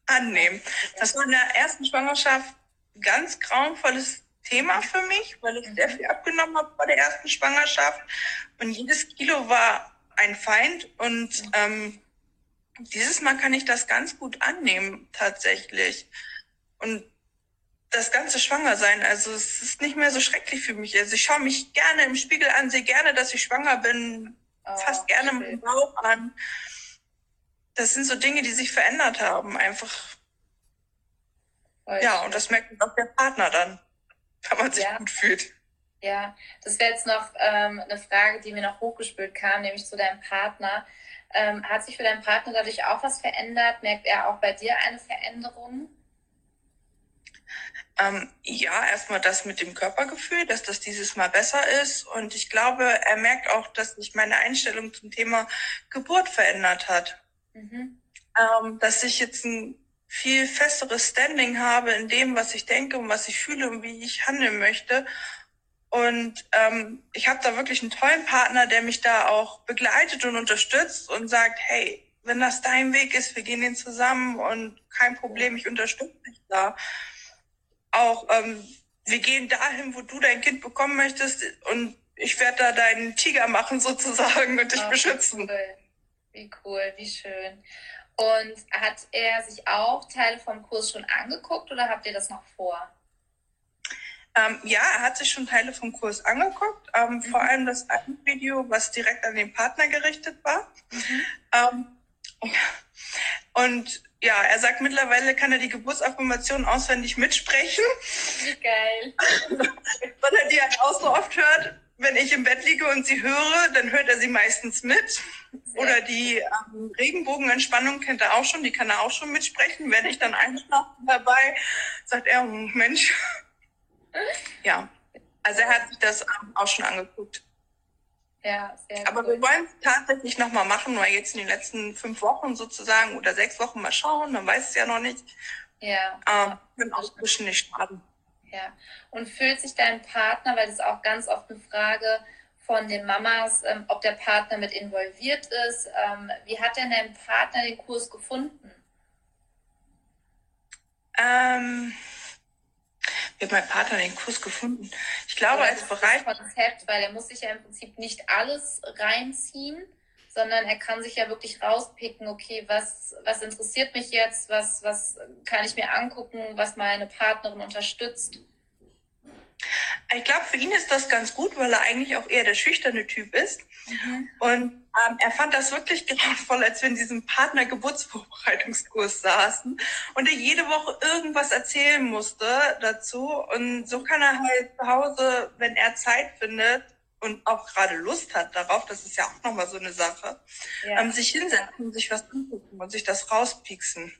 annehmen. Das war in der ersten Schwangerschaft ganz grauenvolles Thema für mich, weil ich sehr viel abgenommen habe vor der ersten Schwangerschaft. Und jedes Kilo war ein Feind. Und ähm, dieses Mal kann ich das ganz gut annehmen, tatsächlich. Und das ganze Schwangersein. Also es ist nicht mehr so schrecklich für mich. Also ich schaue mich gerne im Spiegel an, sehe gerne, dass ich schwanger bin, oh, fast gerne mit dem Bauch an. Das sind so Dinge, die sich verändert haben, einfach. Voll ja, schön. und das merkt auch der Partner dann, wenn man sich ja. gut fühlt. Ja, das wäre jetzt noch ähm, eine Frage, die mir noch hochgespült kam, nämlich zu deinem Partner. Ähm, hat sich für deinen Partner dadurch auch was verändert? Merkt er auch bei dir eine Veränderung? Ähm, ja, erstmal das mit dem Körpergefühl, dass das dieses Mal besser ist. Und ich glaube, er merkt auch, dass sich meine Einstellung zum Thema Geburt verändert hat. Mhm. Ähm, dass ich jetzt ein viel festeres Standing habe in dem, was ich denke und was ich fühle und wie ich handeln möchte. Und ähm, ich habe da wirklich einen tollen Partner, der mich da auch begleitet und unterstützt und sagt, hey, wenn das dein Weg ist, wir gehen den zusammen und kein Problem, ich unterstütze dich da auch, ähm, wir gehen dahin, wo du dein Kind bekommen möchtest und ich werde da deinen Tiger machen sozusagen und dich oh, beschützen. Cool. Wie cool, wie schön. Und hat er sich auch Teile vom Kurs schon angeguckt oder habt ihr das noch vor? Ähm, ja, er hat sich schon Teile vom Kurs angeguckt, ähm, mhm. vor allem das Video, was direkt an den Partner gerichtet war. Mhm. Ähm, und ja, er sagt mittlerweile kann er die Geburtsaffirmation auswendig mitsprechen. Wie geil. Weil er die halt auch so oft hört. Wenn ich im Bett liege und sie höre, dann hört er sie meistens mit. Oder die ähm, Regenbogenentspannung kennt er auch schon, die kann er auch schon mitsprechen. Wenn ich dann einschlafe dabei, sagt er, hm, Mensch. ja, also er hat sich das ähm, auch schon angeguckt. Ja, sehr Aber cool. wir wollen es tatsächlich nochmal machen, weil jetzt in den letzten fünf Wochen sozusagen oder sechs Wochen mal schauen, man weiß es ja noch nicht. Ja. Ähm, können auch zwischen nicht schaden. Ja. Und fühlt sich dein Partner, weil das ist auch ganz oft eine Frage von den Mamas, ähm, ob der Partner mit involviert ist. Ähm, wie hat denn dein Partner den Kurs gefunden? Ähm, wie hat mein Partner den Kurs gefunden? Ich glaube, als bereit. Konzept, weil er muss sich ja im Prinzip nicht alles reinziehen, sondern er kann sich ja wirklich rauspicken, okay, was, was interessiert mich jetzt, was, was kann ich mir angucken, was meine Partnerin unterstützt. Ich glaube, für ihn ist das ganz gut, weil er eigentlich auch eher der schüchterne Typ ist. Mhm. Und ähm, er fand das wirklich grauenvoll, als wir in diesem Partnergeburtsvorbereitungskurs saßen und er jede Woche irgendwas erzählen musste dazu. Und so kann er halt zu Hause, wenn er Zeit findet und auch gerade Lust hat darauf, das ist ja auch nochmal so eine Sache, ja. ähm, sich hinsetzen, sich was angucken und sich das rauspieksen.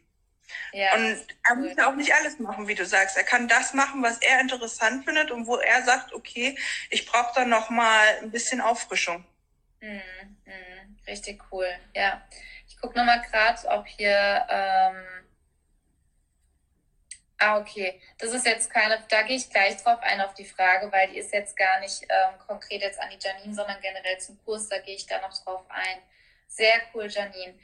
Ja, und er muss ja auch nicht alles machen, wie du sagst. Er kann das machen, was er interessant findet und wo er sagt, okay, ich brauche da noch mal ein bisschen Auffrischung. Mm, mm, richtig cool. Ja, ich gucke noch mal gerade, ob hier. Ähm Ah, okay. Das ist jetzt keine, da gehe ich gleich drauf ein auf die Frage, weil die ist jetzt gar nicht ähm, konkret jetzt an die Janine, sondern generell zum Kurs, da gehe ich da noch drauf ein. Sehr cool, Janine.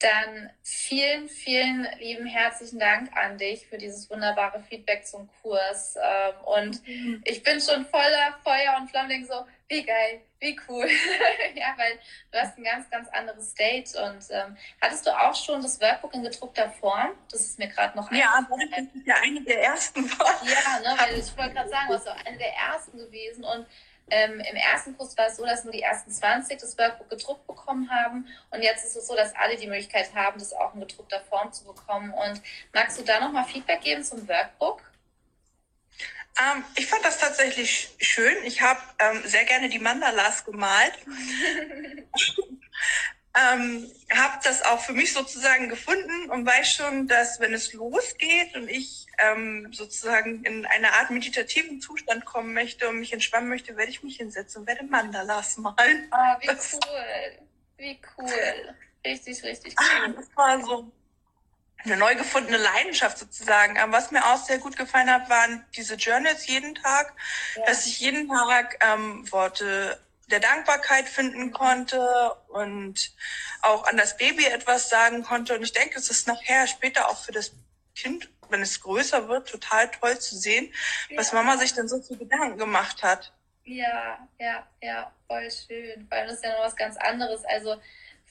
Dann vielen, vielen lieben herzlichen Dank an dich für dieses wunderbare Feedback zum Kurs. Ähm, und mhm. ich bin schon voller Feuer und Flamme, denke so, wie geil, wie cool. ja, weil du hast ein ganz, ganz anderes Date. Und ähm, hattest du auch schon das Workbook in gedruckter Form? Das ist mir gerade noch Ja, das ist ja eine der ersten. Ja, ne, weil ich wollte gerade sagen, du warst eine der ersten gewesen. Und ähm, Im ersten Kurs war es so, dass nur die ersten 20 das Workbook gedruckt bekommen haben. Und jetzt ist es so, dass alle die Möglichkeit haben, das auch in gedruckter Form zu bekommen. Und magst du da nochmal Feedback geben zum Workbook? Ähm, ich fand das tatsächlich schön. Ich habe ähm, sehr gerne die Mandalas gemalt. ähm, habe das auch für mich sozusagen gefunden und weiß schon, dass wenn es losgeht und ich ähm, sozusagen in eine Art meditativen Zustand kommen möchte und mich entspannen möchte, werde ich mich hinsetzen und werde Mandalas malen. Ah, wie das, cool. Wie cool. Richtig, richtig ah, cool. Das war so eine neu gefundene Leidenschaft sozusagen. Aber was mir auch sehr gut gefallen hat, waren diese Journals jeden Tag, ja. dass ich jeden Tag ähm, Worte der Dankbarkeit finden konnte und auch an das Baby etwas sagen konnte. Und ich denke, es ist nachher später auch für das Kind, wenn es größer wird, total toll zu sehen, ja. was Mama sich dann so viel Gedanken gemacht hat. Ja, ja, ja, voll schön. Weil das ist ja noch was ganz anderes. Also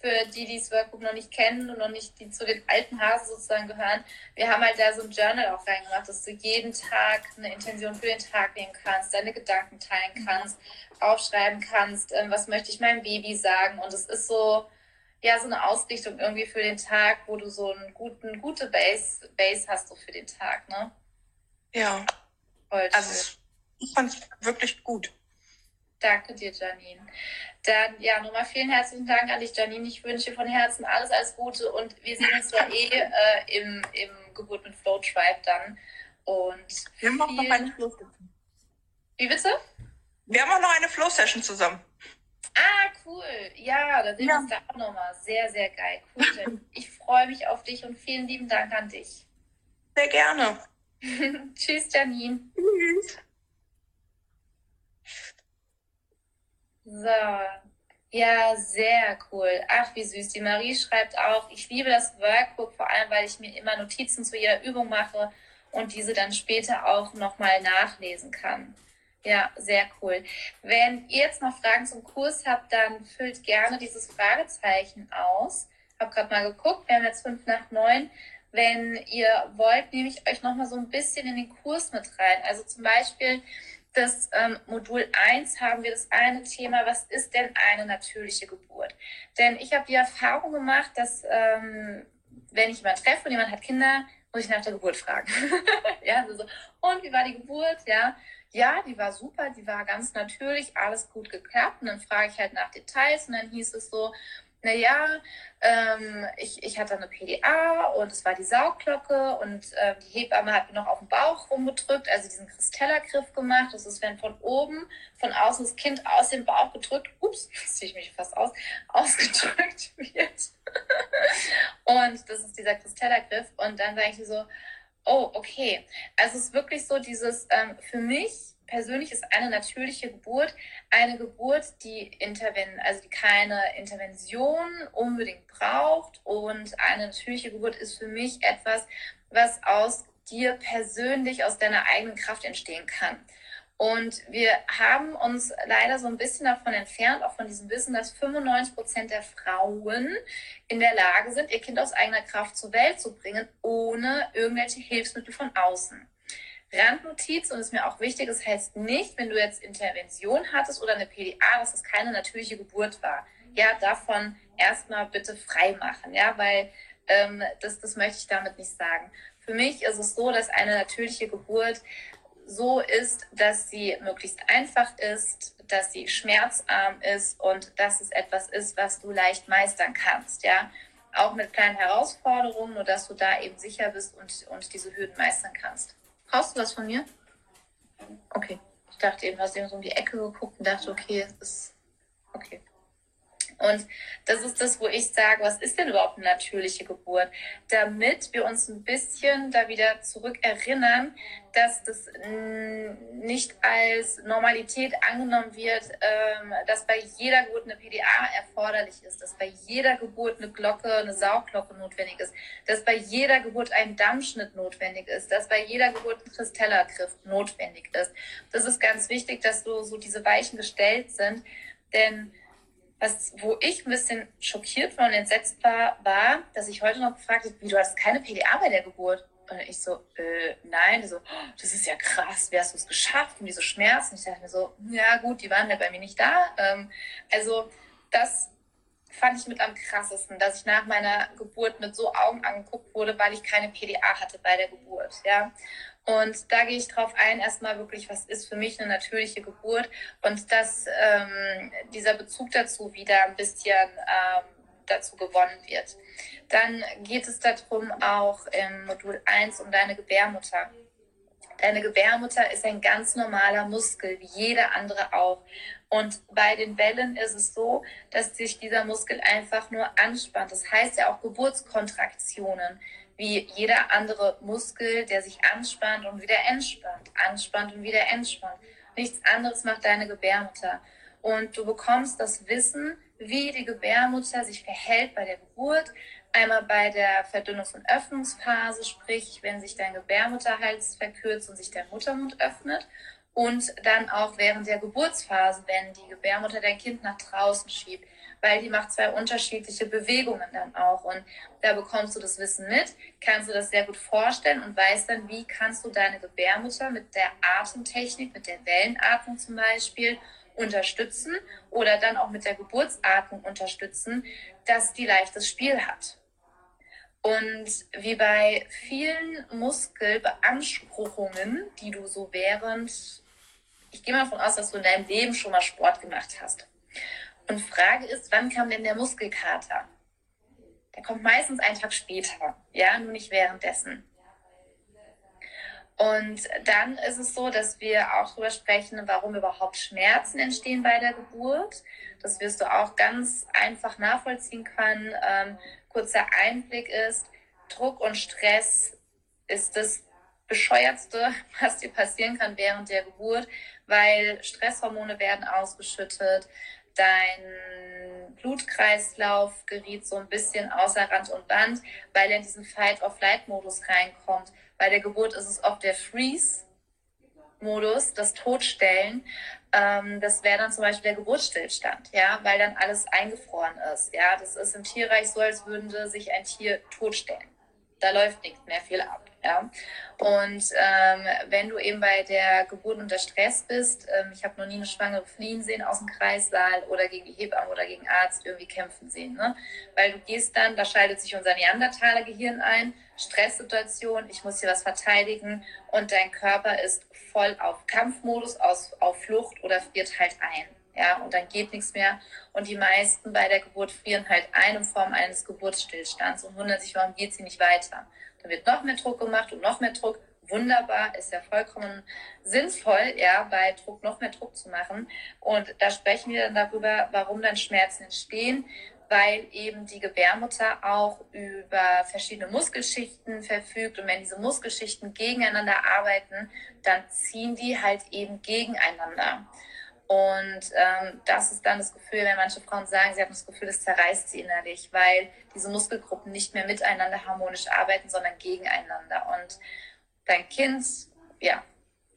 für die, die das Workbook noch nicht kennen und noch nicht, die zu den alten Hasen sozusagen gehören, wir haben halt da so ein Journal auch reingemacht, dass du jeden Tag eine Intention für den Tag nehmen kannst, deine Gedanken teilen kannst, aufschreiben kannst, ähm, was möchte ich meinem Baby sagen. Und es ist so, ja, so eine Ausrichtung irgendwie für den Tag, wo du so einen guten, gute Base, Base hast so für den Tag, ne? Ja. Voll also, ich fand es wirklich gut. Danke dir, Janine. Dann, ja, nochmal vielen herzlichen Dank an dich, Janine. Ich wünsche von Herzen alles, alles Gute und wir sehen uns ja eh äh, im, im Geburt mit Flow Tribe dann. Und wir haben auch noch eine Flow Session. Wie bitte? Wir haben auch noch eine Flow Session zusammen. Ah, cool. Ja, da sehen wir uns da auch nochmal. Sehr, sehr geil. Cool, Janine. Ich freue mich auf dich und vielen lieben Dank an dich. Sehr gerne. Tschüss, Janine. Tschüss. So. Ja, sehr cool. Ach, wie süß. Die Marie schreibt auch, ich liebe das Workbook, vor allem, weil ich mir immer Notizen zu jeder Übung mache und diese dann später auch nochmal nachlesen kann. Ja, sehr cool. Wenn ihr jetzt noch Fragen zum Kurs habt, dann füllt gerne dieses Fragezeichen aus. Hab gerade mal geguckt, wir haben jetzt fünf nach neun. Wenn ihr wollt, nehme ich euch nochmal so ein bisschen in den Kurs mit rein. Also zum Beispiel, das ähm, Modul 1 haben wir das eine Thema, was ist denn eine natürliche Geburt? Denn ich habe die Erfahrung gemacht, dass ähm, wenn ich jemanden treffe und jemand hat Kinder, muss ich nach der Geburt fragen. ja, also so, und wie war die Geburt? Ja, ja, die war super, die war ganz natürlich, alles gut geklappt. Und dann frage ich halt nach Details und dann hieß es so, naja, ähm, ich, ich hatte eine PDA und es war die Saugglocke und äh, die Hebamme hat mir noch auf den Bauch rumgedrückt, also diesen Kristellergriff gemacht. Das ist, wenn von oben, von außen das Kind aus dem Bauch gedrückt, ups, ziehe ich mich fast aus, ausgedrückt wird. und das ist dieser Kristellergriff. Und dann sage ich so, oh, okay. Also es ist wirklich so dieses, ähm, für mich persönlich ist eine natürliche Geburt eine Geburt, die interven also die keine Intervention unbedingt braucht und eine natürliche Geburt ist für mich etwas, was aus dir persönlich aus deiner eigenen Kraft entstehen kann. Und wir haben uns leider so ein bisschen davon entfernt, auch von diesem Wissen, dass 95 Prozent der Frauen in der Lage sind, ihr Kind aus eigener Kraft zur Welt zu bringen, ohne irgendwelche Hilfsmittel von außen. Randnotiz, und ist mir auch wichtig, es das heißt nicht, wenn du jetzt Intervention hattest oder eine PDA, dass es keine natürliche Geburt war. Ja, davon erstmal bitte frei machen, ja, weil ähm, das, das möchte ich damit nicht sagen. Für mich ist es so, dass eine natürliche Geburt so ist, dass sie möglichst einfach ist, dass sie schmerzarm ist und dass es etwas ist, was du leicht meistern kannst, ja. Auch mit kleinen Herausforderungen, nur dass du da eben sicher bist und, und diese Hürden meistern kannst. Brauchst du was von mir? Okay. Ich dachte eben, du hast eben so um die Ecke geguckt und dachte, okay, es ist okay. Und das ist das, wo ich sage, was ist denn überhaupt eine natürliche Geburt? Damit wir uns ein bisschen da wieder zurück erinnern, dass das nicht als Normalität angenommen wird, ähm, dass bei jeder Geburt eine PDA erforderlich ist, dass bei jeder Geburt eine Glocke, eine Saugglocke notwendig ist, dass bei jeder Geburt ein Dammschnitt notwendig ist, dass bei jeder Geburt ein Kristellergriff notwendig ist. Das ist ganz wichtig, dass so, so diese Weichen gestellt sind, denn was, wo ich ein bisschen schockiert war und entsetzt war, war, dass ich heute noch gefragt habe, wie du hast keine PDA bei der Geburt. Und ich so, äh, nein, so, oh, das ist ja krass, wie hast du es geschafft und diese Schmerzen. Ich dachte mir so, ja gut, die waren ja bei mir nicht da. Ähm, also das fand ich mit am krassesten, dass ich nach meiner Geburt mit so Augen angeguckt wurde, weil ich keine PDA hatte bei der Geburt. Ja. Und da gehe ich drauf ein, erstmal wirklich, was ist für mich eine natürliche Geburt und dass ähm, dieser Bezug dazu wieder ein bisschen ähm, dazu gewonnen wird. Dann geht es darum auch im Modul 1 um deine Gebärmutter. Deine Gebärmutter ist ein ganz normaler Muskel, wie jeder andere auch. Und bei den Wellen ist es so, dass sich dieser Muskel einfach nur anspannt. Das heißt ja auch Geburtskontraktionen wie jeder andere Muskel, der sich anspannt und wieder entspannt, anspannt und wieder entspannt. Nichts anderes macht deine Gebärmutter. Und du bekommst das Wissen, wie die Gebärmutter sich verhält bei der Geburt, einmal bei der Verdünnungs- und Öffnungsphase, sprich, wenn sich dein Gebärmutterhals verkürzt und sich der Muttermund öffnet, und dann auch während der Geburtsphase, wenn die Gebärmutter dein Kind nach draußen schiebt, weil die macht zwei unterschiedliche Bewegungen dann auch. Und da bekommst du das Wissen mit, kannst du das sehr gut vorstellen und weißt dann, wie kannst du deine Gebärmutter mit der Atemtechnik, mit der Wellenatmung zum Beispiel, unterstützen oder dann auch mit der Geburtsatmung unterstützen, dass die leichtes Spiel hat. Und wie bei vielen Muskelbeanspruchungen, die du so während, ich gehe mal davon aus, dass du in deinem Leben schon mal Sport gemacht hast. Und Frage ist, wann kam denn der Muskelkater? Der kommt meistens einen Tag später, ja, nur nicht währenddessen. Und dann ist es so, dass wir auch darüber sprechen, warum überhaupt Schmerzen entstehen bei der Geburt. Das wirst du auch ganz einfach nachvollziehen können. Ähm, kurzer Einblick ist, Druck und Stress ist das bescheuertste, was dir passieren kann während der Geburt, weil Stresshormone werden ausgeschüttet, dein Blutkreislauf geriet so ein bisschen außer Rand und Band, weil er in diesen Fight-of-Flight-Modus reinkommt. Bei der Geburt ist es oft der Freeze-Modus, das Todstellen. Ähm, das wäre dann zum Beispiel der Geburtsstillstand, ja, weil dann alles eingefroren ist. Ja, das ist im Tierreich so, als würde sich ein Tier totstellen. Da läuft nichts mehr viel ab. Ja? Und ähm, wenn du eben bei der Geburt unter Stress bist, ähm, ich habe noch nie eine Schwangere fliehen sehen aus dem Kreissaal oder gegen die Hebamme oder gegen Arzt irgendwie kämpfen sehen. Ne? Weil du gehst dann, da schaltet sich unser Neandertaler Gehirn ein, Stresssituation, ich muss hier was verteidigen und dein Körper ist voll auf Kampfmodus, aus, auf Flucht oder friert halt ein. Ja, und dann geht nichts mehr. Und die meisten bei der Geburt frieren halt ein in Form eines Geburtsstillstands und wundern sich, warum geht sie nicht weiter. Da wird noch mehr Druck gemacht und noch mehr Druck. Wunderbar, ist ja vollkommen sinnvoll, ja, bei Druck noch mehr Druck zu machen. Und da sprechen wir dann darüber, warum dann Schmerzen entstehen, weil eben die Gebärmutter auch über verschiedene Muskelschichten verfügt. Und wenn diese Muskelschichten gegeneinander arbeiten, dann ziehen die halt eben gegeneinander. Und ähm, das ist dann das Gefühl, wenn manche Frauen sagen, sie haben das Gefühl, das zerreißt sie innerlich, weil diese Muskelgruppen nicht mehr miteinander harmonisch arbeiten, sondern gegeneinander. Und dein Kind, ja,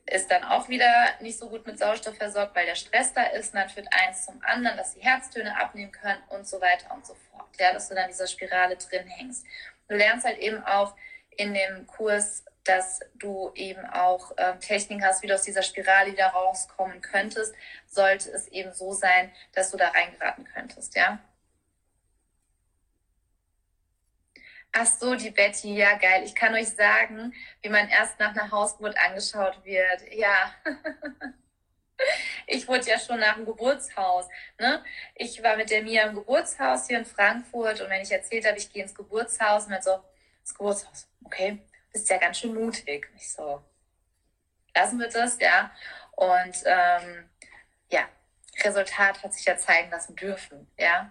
ist dann auch wieder nicht so gut mit Sauerstoff versorgt, weil der Stress da ist. Und dann führt eins zum anderen, dass die Herztöne abnehmen können und so weiter und so fort. Ja, dass du dann in dieser Spirale drin hängst. Du lernst halt eben auch in dem Kurs dass du eben auch ähm, Techniken hast, wie du aus dieser Spirale wieder rauskommen könntest, sollte es eben so sein, dass du da reingeraten könntest, ja. Ach so, die Betty, ja geil. Ich kann euch sagen, wie man erst nach einer Hausgeburt angeschaut wird. Ja. ich wurde ja schon nach dem Geburtshaus. Ne? Ich war mit der Mia im Geburtshaus hier in Frankfurt und wenn ich erzählt habe, ich gehe ins Geburtshaus und dann so, ins Geburtshaus, okay, bist ja ganz schön mutig. Ich so, lassen wir das, ja. Und ähm, ja, Resultat hat sich ja zeigen lassen dürfen, ja.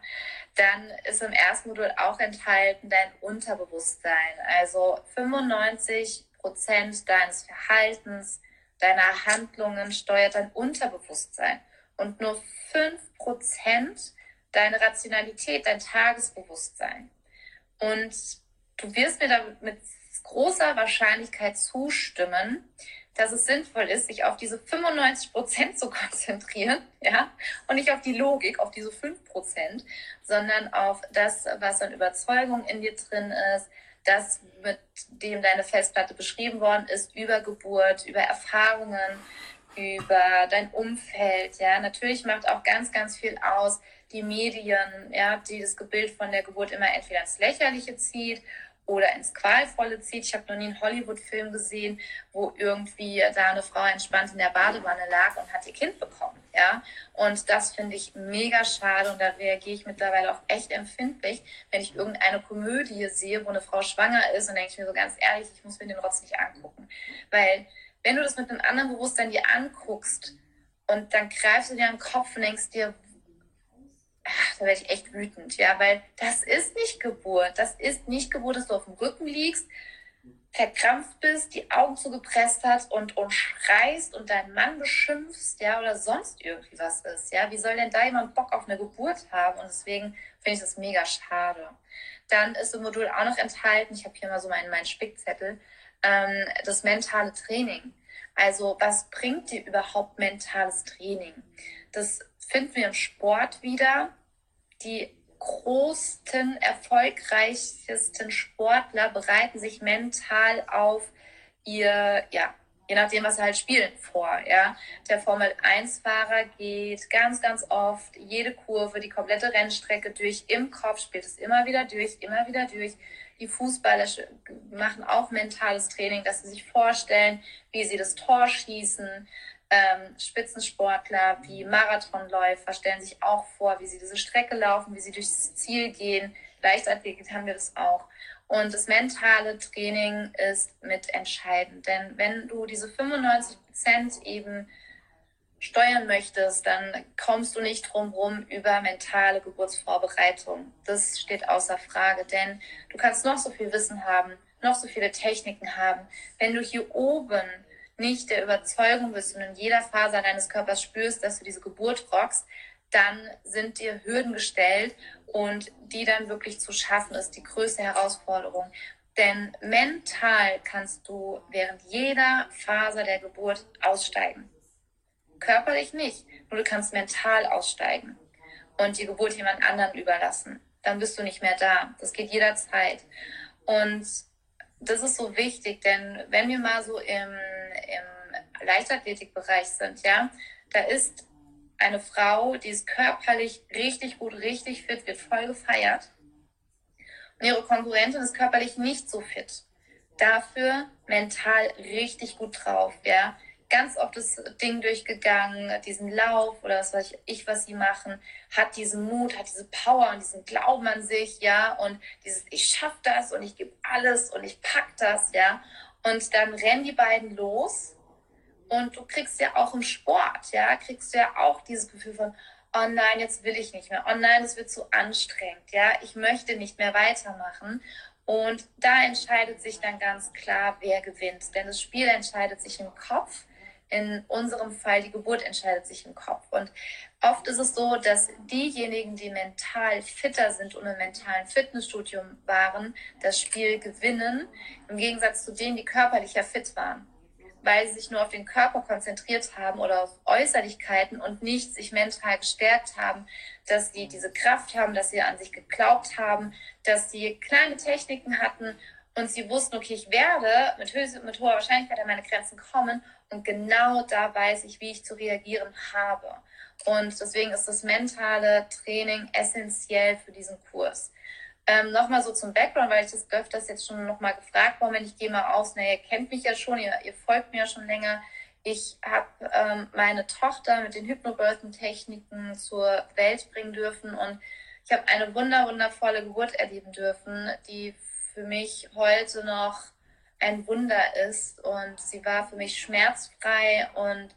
Dann ist im ersten Modul auch enthalten dein Unterbewusstsein. Also 95 Prozent deines Verhaltens, deiner Handlungen steuert dein Unterbewusstsein. Und nur 5 Prozent deine Rationalität, dein Tagesbewusstsein. Und du wirst mir damit großer Wahrscheinlichkeit zustimmen, dass es sinnvoll ist, sich auf diese 95 Prozent zu konzentrieren, ja, und nicht auf die Logik, auf diese 5 Prozent, sondern auf das, was an Überzeugung in dir drin ist, das, mit dem deine Festplatte beschrieben worden ist, über Geburt, über Erfahrungen, über dein Umfeld, ja. Natürlich macht auch ganz, ganz viel aus die Medien, ja, die das Gebild von der Geburt immer entweder ins Lächerliche zieht oder ins Qualvolle zieht. Ich habe noch nie einen Hollywood-Film gesehen, wo irgendwie da eine Frau entspannt in der Badewanne lag und hat ihr Kind bekommen. Ja, und das finde ich mega schade und da reagiere ich mittlerweile auch echt empfindlich, wenn ich irgendeine Komödie sehe, wo eine Frau schwanger ist und denke ich mir so ganz ehrlich, ich muss mir den Rotz nicht angucken. Weil wenn du das mit einem anderen Bewusstsein dir anguckst und dann greifst du dir an den Kopf und denkst dir, ach, da werde ich echt wütend, ja, weil das ist nicht Geburt. Das ist nicht Geburt, dass du auf dem Rücken liegst, verkrampft bist, die Augen zugepresst hast und, und schreist und deinen Mann beschimpfst, ja, oder sonst irgendwie was ist, ja. Wie soll denn da jemand Bock auf eine Geburt haben? Und deswegen finde ich das mega schade. Dann ist im Modul auch noch enthalten, ich habe hier mal so meinen, meinen Spickzettel, ähm, das mentale Training. Also was bringt dir überhaupt mentales Training? Das finden wir im Sport wieder. die größten, erfolgreichsten Sportler bereiten sich mental auf ihr, ja, je nachdem, was sie halt spielen, vor. Ja. Der Formel-1-Fahrer geht ganz, ganz oft jede Kurve, die komplette Rennstrecke durch, im Kopf, spielt es immer wieder durch, immer wieder durch. Die Fußballer machen auch mentales Training, dass sie sich vorstellen, wie sie das Tor schießen. Ähm, Spitzensportler wie Marathonläufer stellen sich auch vor, wie sie diese Strecke laufen, wie sie durchs Ziel gehen. Leichtathletik haben wir das auch. Und das mentale Training ist mitentscheidend. Denn wenn du diese 95 Prozent eben steuern möchtest, dann kommst du nicht drum rum über mentale Geburtsvorbereitung. Das steht außer Frage, denn du kannst noch so viel Wissen haben, noch so viele Techniken haben. Wenn du hier oben nicht der Überzeugung bist und in jeder Faser deines Körpers spürst, dass du diese Geburt rockst, dann sind dir Hürden gestellt und die dann wirklich zu schaffen, ist die größte Herausforderung. Denn mental kannst du während jeder Phase der Geburt aussteigen. Körperlich nicht, nur du kannst mental aussteigen und die Geburt jemand anderen überlassen. Dann bist du nicht mehr da. Das geht jederzeit. Und das ist so wichtig, denn wenn wir mal so im, im Leichtathletikbereich sind, ja, da ist eine Frau, die ist körperlich richtig gut, richtig fit, wird voll gefeiert. Und ihre Konkurrentin ist körperlich nicht so fit. Dafür mental richtig gut drauf, ja. Ganz oft das Ding durchgegangen, diesen Lauf oder was weiß ich, was sie machen, hat diesen Mut, hat diese Power und diesen Glauben an sich, ja, und dieses, ich schaff das und ich gebe alles und ich pack das, ja. Und dann rennen die beiden los und du kriegst ja auch im Sport, ja, kriegst du ja auch dieses Gefühl von, oh nein, jetzt will ich nicht mehr, oh nein, es wird zu anstrengend, ja, ich möchte nicht mehr weitermachen. Und da entscheidet sich dann ganz klar, wer gewinnt. Denn das Spiel entscheidet sich im Kopf. In unserem Fall die Geburt entscheidet sich im Kopf. Und oft ist es so, dass diejenigen, die mental fitter sind und im mentalen Fitnessstudium waren, das Spiel gewinnen, im Gegensatz zu denen, die körperlicher fit waren weil sie sich nur auf den Körper konzentriert haben oder auf Äußerlichkeiten und nicht sich mental gestärkt haben, dass sie diese Kraft haben, dass sie an sich geglaubt haben, dass sie kleine Techniken hatten und sie wussten, okay, ich werde mit, mit hoher Wahrscheinlichkeit an meine Grenzen kommen und genau da weiß ich, wie ich zu reagieren habe. Und deswegen ist das mentale Training essentiell für diesen Kurs. Ähm, nochmal so zum Background, weil ich das öfters jetzt schon nochmal gefragt worden bin. Ich gehe mal aus, naja, ihr kennt mich ja schon, ihr, ihr folgt mir ja schon länger. Ich habe ähm, meine Tochter mit den Hypnobirthing-Techniken zur Welt bringen dürfen und ich habe eine wunder, wundervolle Geburt erleben dürfen, die für mich heute noch ein Wunder ist. Und sie war für mich schmerzfrei und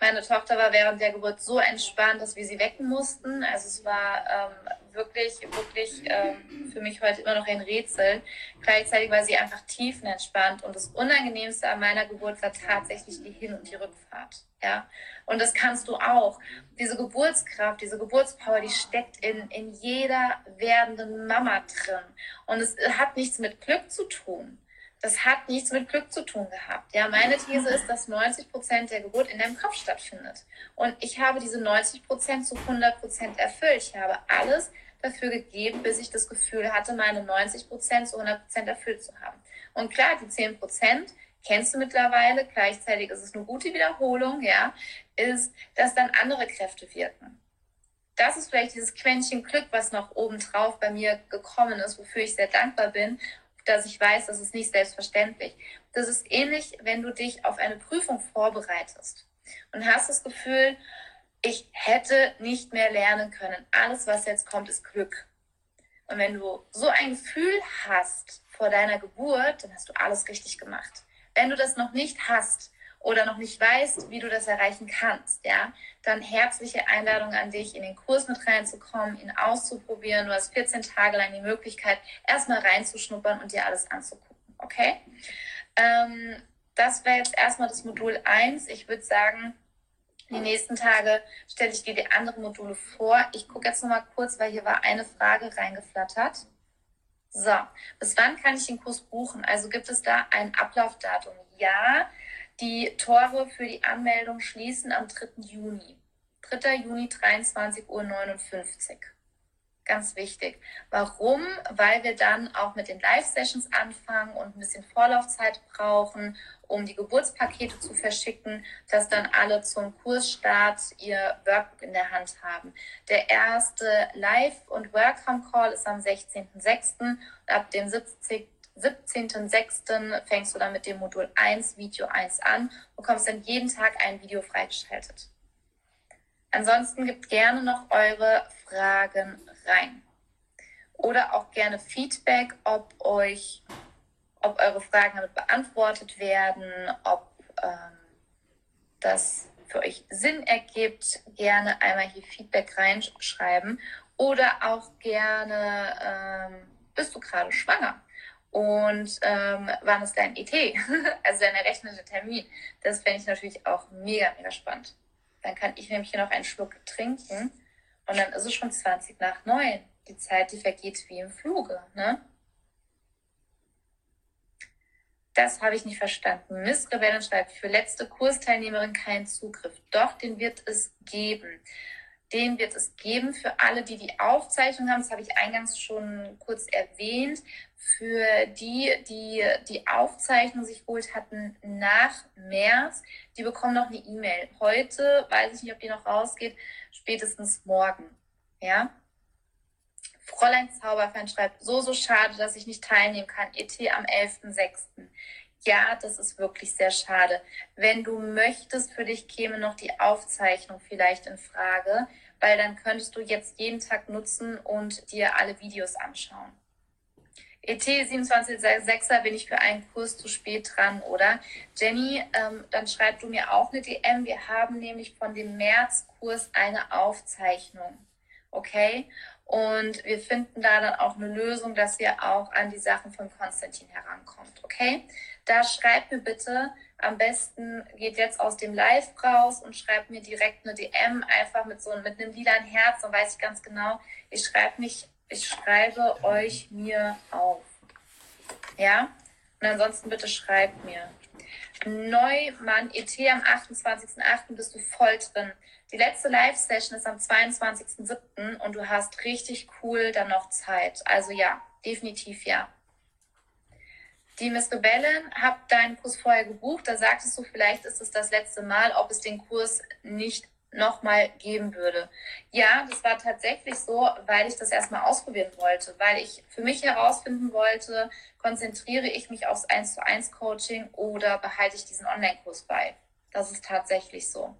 meine Tochter war während der Geburt so entspannt, dass wir sie wecken mussten. Also es war ähm, wirklich, wirklich ähm, für mich heute immer noch ein Rätsel. Gleichzeitig war sie einfach tiefenentspannt und das Unangenehmste an meiner Geburt war tatsächlich die Hin- und die Rückfahrt. Ja, und das kannst du auch. Diese Geburtskraft, diese Geburtspower, die steckt in, in jeder werdenden Mama drin. Und es hat nichts mit Glück zu tun das hat nichts mit Glück zu tun gehabt. Ja, meine These ist, dass 90 Prozent der Geburt in deinem Kopf stattfindet. Und ich habe diese 90 Prozent zu 100 Prozent erfüllt. Ich habe alles dafür gegeben, bis ich das Gefühl hatte, meine 90 Prozent zu 100 Prozent erfüllt zu haben. Und klar, die 10 Prozent kennst du mittlerweile. Gleichzeitig ist es eine gute Wiederholung, ja, ist, dass dann andere Kräfte wirken. Das ist vielleicht dieses Quäntchen Glück, was noch obendrauf bei mir gekommen ist, wofür ich sehr dankbar bin dass ich weiß, das ist nicht selbstverständlich. Das ist ähnlich, wenn du dich auf eine Prüfung vorbereitest und hast das Gefühl, ich hätte nicht mehr lernen können. Alles, was jetzt kommt, ist Glück. Und wenn du so ein Gefühl hast vor deiner Geburt, dann hast du alles richtig gemacht. Wenn du das noch nicht hast, oder noch nicht weißt, wie du das erreichen kannst, ja, dann herzliche Einladung an dich, in den Kurs mit reinzukommen, ihn auszuprobieren. Du hast 14 Tage lang die Möglichkeit, erstmal reinzuschnuppern und dir alles anzugucken, okay? Ähm, das wäre jetzt erstmal das Modul 1. Ich würde sagen, die nächsten Tage stelle ich dir die anderen Module vor. Ich gucke jetzt nochmal kurz, weil hier war eine Frage reingeflattert. So, bis wann kann ich den Kurs buchen? Also gibt es da ein Ablaufdatum? Ja, die Tore für die Anmeldung schließen am 3. Juni. 3. Juni 23.59 Uhr. Ganz wichtig. Warum? Weil wir dann auch mit den Live-Sessions anfangen und ein bisschen Vorlaufzeit brauchen, um die Geburtspakete zu verschicken, dass dann alle zum Kursstart ihr Workbook in der Hand haben. Der erste Live- und Welcome-Call ist am 16.06. und ab dem 70 17.06. fängst du dann mit dem Modul 1, Video 1 an, bekommst dann jeden Tag ein Video freigeschaltet. Ansonsten gebt gerne noch eure Fragen rein. Oder auch gerne Feedback, ob euch, ob eure Fragen damit beantwortet werden, ob ähm, das für euch Sinn ergibt. Gerne einmal hier Feedback reinschreiben. Oder auch gerne, ähm, bist du gerade schwanger? Und ähm, wann ist dein ET? also dein errechnete Termin. Das fände ich natürlich auch mega, mega spannend. Dann kann ich nämlich hier noch einen Schluck trinken und dann ist es schon 20 nach 9. Die Zeit, die vergeht wie im Fluge. Ne? Das habe ich nicht verstanden. Miss Rebellen schreibt, für letzte Kursteilnehmerin keinen Zugriff. Doch, den wird es geben den wird es geben für alle, die die Aufzeichnung haben. Das habe ich eingangs schon kurz erwähnt. Für die, die die Aufzeichnung sich geholt hatten nach März, die bekommen noch eine E-Mail. Heute weiß ich nicht, ob die noch rausgeht, spätestens morgen. Ja. Fräulein Zauberfan schreibt, so, so schade, dass ich nicht teilnehmen kann. ET am 11.06. Ja, das ist wirklich sehr schade. Wenn du möchtest, für dich käme noch die Aufzeichnung vielleicht in Frage, weil dann könntest du jetzt jeden Tag nutzen und dir alle Videos anschauen. ET 27.06. bin ich für einen Kurs zu spät dran, oder? Jenny, ähm, dann schreib du mir auch eine DM. Wir haben nämlich von dem Märzkurs eine Aufzeichnung. Okay? Und wir finden da dann auch eine Lösung, dass ihr auch an die Sachen von Konstantin herankommt. Okay? Da schreibt mir bitte, am besten geht jetzt aus dem Live raus und schreibt mir direkt eine DM, einfach mit so mit einem lilanen Herz, dann weiß ich ganz genau, ich schreibe mich, ich schreibe euch mir auf. Ja? Und ansonsten bitte schreibt mir. Neumann ET am 28.08. bist du voll drin. Die letzte Live-Session ist am 22.07. und du hast richtig cool dann noch Zeit. Also ja, definitiv ja. Die Miss Rebellen habe deinen Kurs vorher gebucht. Da sagtest du, vielleicht ist es das letzte Mal, ob es den Kurs nicht nochmal geben würde. Ja, das war tatsächlich so, weil ich das erstmal ausprobieren wollte, weil ich für mich herausfinden wollte, konzentriere ich mich aufs 1 zu 1 Coaching oder behalte ich diesen Online-Kurs bei. Das ist tatsächlich so.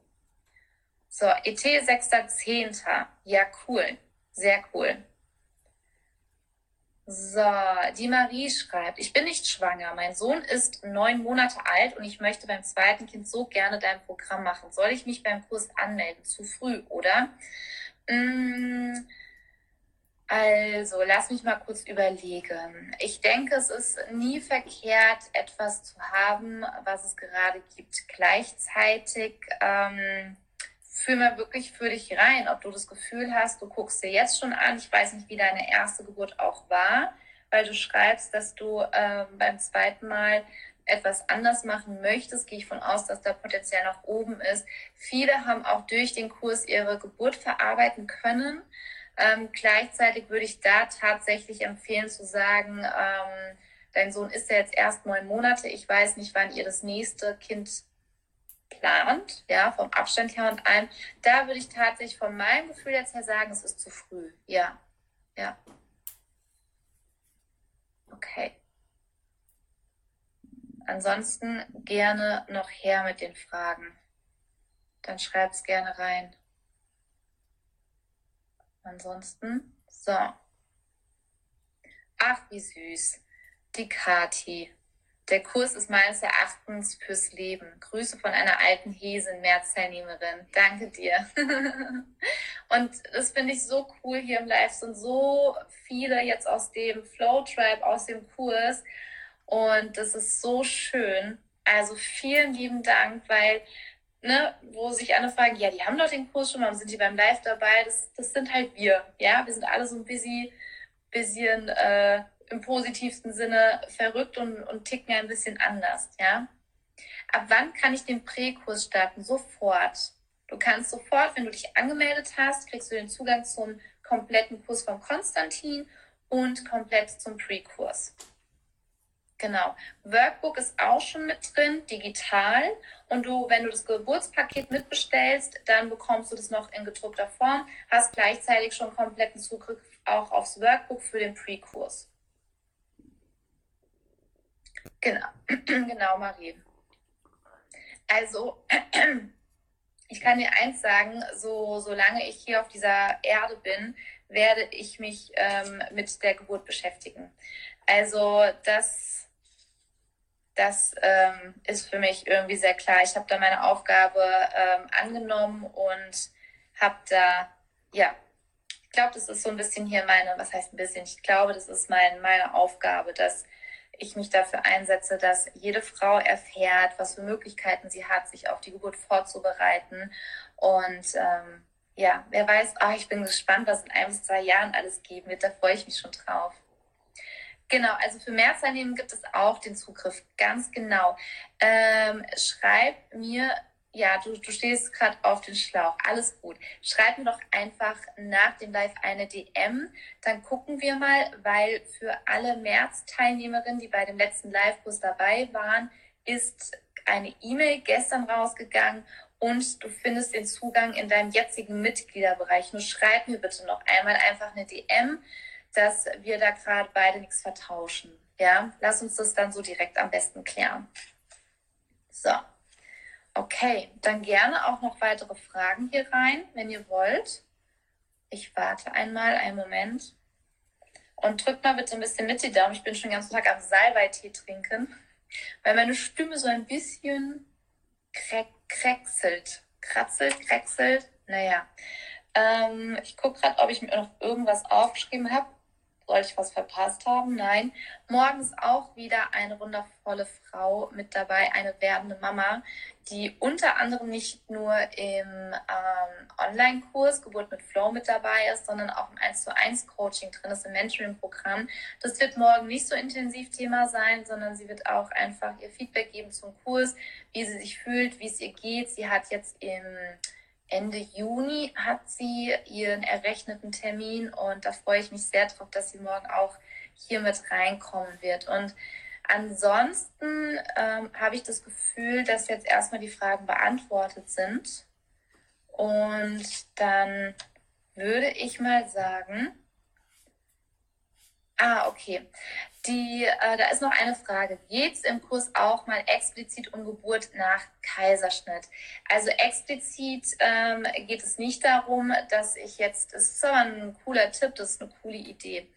So, ET 6.10. Ja, cool. Sehr cool. So, die Marie schreibt, ich bin nicht schwanger. Mein Sohn ist neun Monate alt und ich möchte beim zweiten Kind so gerne dein Programm machen. Soll ich mich beim Kurs anmelden? Zu früh, oder? Mm, also, lass mich mal kurz überlegen. Ich denke, es ist nie verkehrt, etwas zu haben, was es gerade gibt. Gleichzeitig ähm, fühl mal wirklich für dich rein, ob du das Gefühl hast, du guckst dir jetzt schon an. Ich weiß nicht, wie deine erste Geburt auch war, weil du schreibst, dass du ähm, beim zweiten Mal etwas anders machen möchtest, gehe ich von aus, dass da Potenzial nach oben ist. Viele haben auch durch den Kurs ihre Geburt verarbeiten können. Ähm, gleichzeitig würde ich da tatsächlich empfehlen zu sagen, ähm, dein Sohn ist ja jetzt erst neun Monate. Ich weiß nicht, wann ihr das nächste Kind plant, ja, vom Abstand her und allem, da würde ich tatsächlich von meinem Gefühl jetzt her sagen, es ist zu früh. Ja, ja. Okay. Ansonsten gerne noch her mit den Fragen. Dann schreib's gerne rein. Ansonsten, so. Ach, wie süß. Die Kati. Der Kurs ist meines Erachtens fürs Leben. Grüße von einer alten Hesen, Märzteilnehmerin. Danke dir. und das finde ich so cool hier im Live. Sind so viele jetzt aus dem Flow Tribe, aus dem Kurs. Und das ist so schön. Also vielen lieben Dank, weil, ne, wo sich alle fragen, ja, die haben doch den Kurs schon, warum sind die beim Live dabei? Das, das sind halt wir. Ja, wir sind alle so ein bisschen, bisschen, äh, im positivsten Sinne verrückt und, und ticken ein bisschen anders, ja. Ab wann kann ich den Präkurs starten? Sofort. Du kannst sofort, wenn du dich angemeldet hast, kriegst du den Zugang zum kompletten Kurs von Konstantin und komplett zum Pre-Kurs. Genau. Workbook ist auch schon mit drin, digital. Und du, wenn du das Geburtspaket mitbestellst, dann bekommst du das noch in gedruckter Form, hast gleichzeitig schon kompletten Zugriff auch aufs Workbook für den Pre-Kurs. Genau, genau, Marie. Also, ich kann dir eins sagen, so, solange ich hier auf dieser Erde bin, werde ich mich ähm, mit der Geburt beschäftigen. Also, das das ähm, ist für mich irgendwie sehr klar. Ich habe da meine Aufgabe ähm, angenommen und habe da, ja, ich glaube, das ist so ein bisschen hier meine, was heißt ein bisschen, ich glaube, das ist mein, meine Aufgabe, dass ich mich dafür einsetze, dass jede Frau erfährt, was für Möglichkeiten sie hat, sich auf die Geburt vorzubereiten. Und ähm, ja, wer weiß, oh, ich bin gespannt, was in ein bis zwei Jahren alles geben wird. Da freue ich mich schon drauf. Genau, also für Mehrteilnehmen gibt es auch den Zugriff, ganz genau. Ähm, schreib mir, ja, du, du stehst gerade auf den Schlauch, alles gut. Schreib mir doch einfach nach dem Live eine DM, dann gucken wir mal, weil für alle März-Teilnehmerinnen, die bei dem letzten Live-Kurs dabei waren, ist eine E-Mail gestern rausgegangen und du findest den Zugang in deinem jetzigen Mitgliederbereich. Nur schreib mir bitte noch einmal einfach eine DM dass wir da gerade beide nichts vertauschen. Ja, lass uns das dann so direkt am besten klären. So. Okay, dann gerne auch noch weitere Fragen hier rein, wenn ihr wollt. Ich warte einmal, einen Moment. Und drückt mal bitte ein bisschen mit die Daumen. Ich bin schon den ganzen Tag am Salbeitee trinken, weil meine Stimme so ein bisschen krächselt. Kratzelt, krächselt. Naja. Ähm, ich gucke gerade, ob ich mir noch irgendwas aufgeschrieben habe. Sollte ich was verpasst haben? Nein. Morgens auch wieder eine wundervolle Frau mit dabei, eine werdende Mama, die unter anderem nicht nur im ähm, Online-Kurs Geburt mit Flow mit dabei ist, sondern auch im 1 zu 1 Coaching drin ist, im Mentoring-Programm. Das wird morgen nicht so intensiv Thema sein, sondern sie wird auch einfach ihr Feedback geben zum Kurs, wie sie sich fühlt, wie es ihr geht. Sie hat jetzt im Ende Juni hat sie ihren errechneten Termin und da freue ich mich sehr drauf, dass sie morgen auch hier mit reinkommen wird. Und ansonsten ähm, habe ich das Gefühl, dass jetzt erstmal die Fragen beantwortet sind. Und dann würde ich mal sagen, ah, okay. Die, äh, da ist noch eine Frage. Geht es im Kurs auch mal explizit um Geburt nach Kaiserschnitt? Also explizit ähm, geht es nicht darum, dass ich jetzt, das ist aber ein cooler Tipp, das ist eine coole Idee,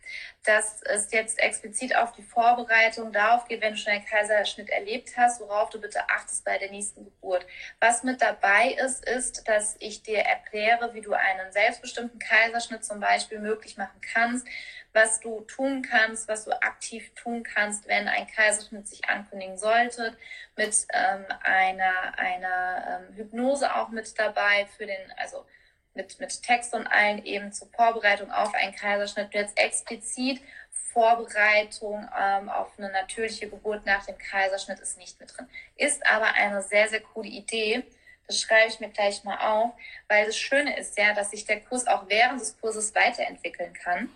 dass es jetzt explizit auf die Vorbereitung darauf geht, wenn du schon einen Kaiserschnitt erlebt hast, worauf du bitte achtest bei der nächsten Geburt. Was mit dabei ist, ist, dass ich dir erkläre, wie du einen selbstbestimmten Kaiserschnitt zum Beispiel möglich machen kannst, was du tun kannst, was du aktiv tun kannst, wenn ein Kaiserschnitt sich ankündigen sollte, mit ähm, einer, einer ähm, Hypnose auch mit dabei für den, also mit, mit Text und allen eben zur Vorbereitung auf einen Kaiserschnitt. Jetzt explizit Vorbereitung ähm, auf eine natürliche Geburt nach dem Kaiserschnitt ist nicht mit drin. Ist aber eine sehr, sehr coole Idee. Das schreibe ich mir gleich mal auf, weil das Schöne ist ja, dass sich der Kurs auch während des Kurses weiterentwickeln kann.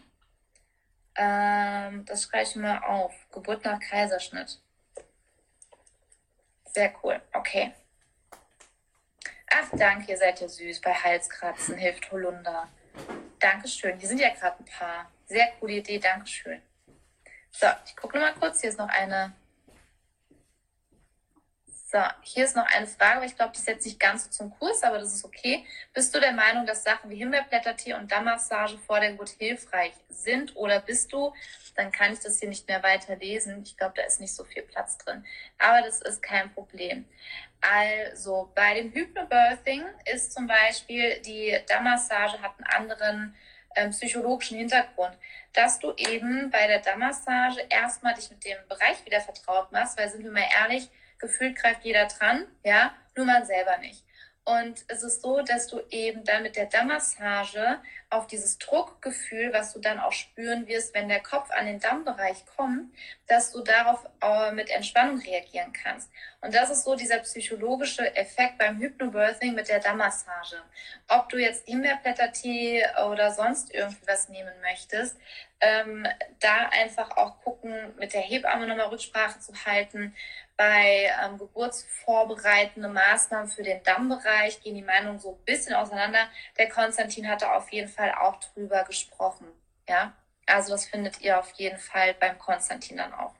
Ähm, das schreibe ich mal auf. Geburt nach Kaiserschnitt. Sehr cool. Okay. Ach, danke, ihr seid ja süß. Bei Halskratzen hilft Holunder. Dankeschön. Hier sind ja gerade ein paar. Sehr coole Idee. Dankeschön. So, ich gucke noch mal kurz. Hier ist noch eine so, hier ist noch eine Frage, aber ich glaube, die ist jetzt nicht ganz so zum Kurs, aber das ist okay. Bist du der Meinung, dass Sachen wie Himbeerblättertee und Dammmassage vor der Geburt hilfreich sind oder bist du? Dann kann ich das hier nicht mehr weiter lesen. Ich glaube, da ist nicht so viel Platz drin. Aber das ist kein Problem. Also, bei dem Hypnobirthing ist zum Beispiel die Dammmassage hat einen anderen ähm, psychologischen Hintergrund, dass du eben bei der Dammmassage erstmal dich mit dem Bereich wieder vertraut machst, weil sind wir mal ehrlich, gefühlt greift jeder dran, ja, nur man selber nicht. Und es ist so, dass du eben dann mit der Dammmassage auf dieses Druckgefühl, was du dann auch spüren wirst, wenn der Kopf an den Dammbereich kommt, dass du darauf äh, mit Entspannung reagieren kannst. Und das ist so dieser psychologische Effekt beim Hypnobirthing mit der Dammmassage. Ob du jetzt Himbeerblättertee oder sonst irgendwie was nehmen möchtest, ähm, da einfach auch gucken, mit der Hebamme nochmal Rücksprache zu halten. Bei ähm, geburtsvorbereitende Maßnahmen für den Dammbereich gehen die Meinungen so ein bisschen auseinander. Der Konstantin hatte auf jeden Fall auch drüber gesprochen. Ja, also das findet ihr auf jeden Fall beim Konstantin dann auch.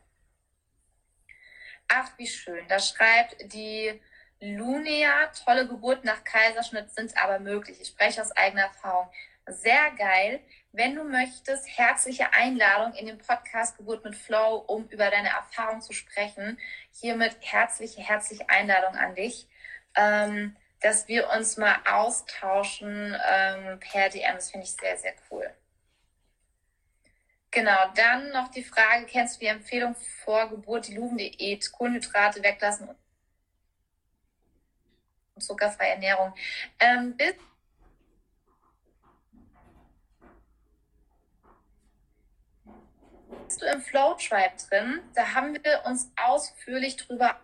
Ach, wie schön. Da schreibt die Lunea, tolle Geburt nach Kaiserschnitt sind aber möglich. Ich spreche aus eigener Erfahrung. Sehr geil. Wenn du möchtest, herzliche Einladung in den Podcast Geburt mit Flow, um über deine Erfahrung zu sprechen. Hiermit herzliche, herzliche Einladung an dich, ähm, dass wir uns mal austauschen ähm, per DM. Das finde ich sehr, sehr cool. Genau, dann noch die Frage, kennst du die Empfehlung vor Geburt, die Luven-Diät, Kohlenhydrate weglassen und zuckerfreie Ernährung? Ähm, bist du im Flow Tribe drin? Da haben wir uns ausführlich drüber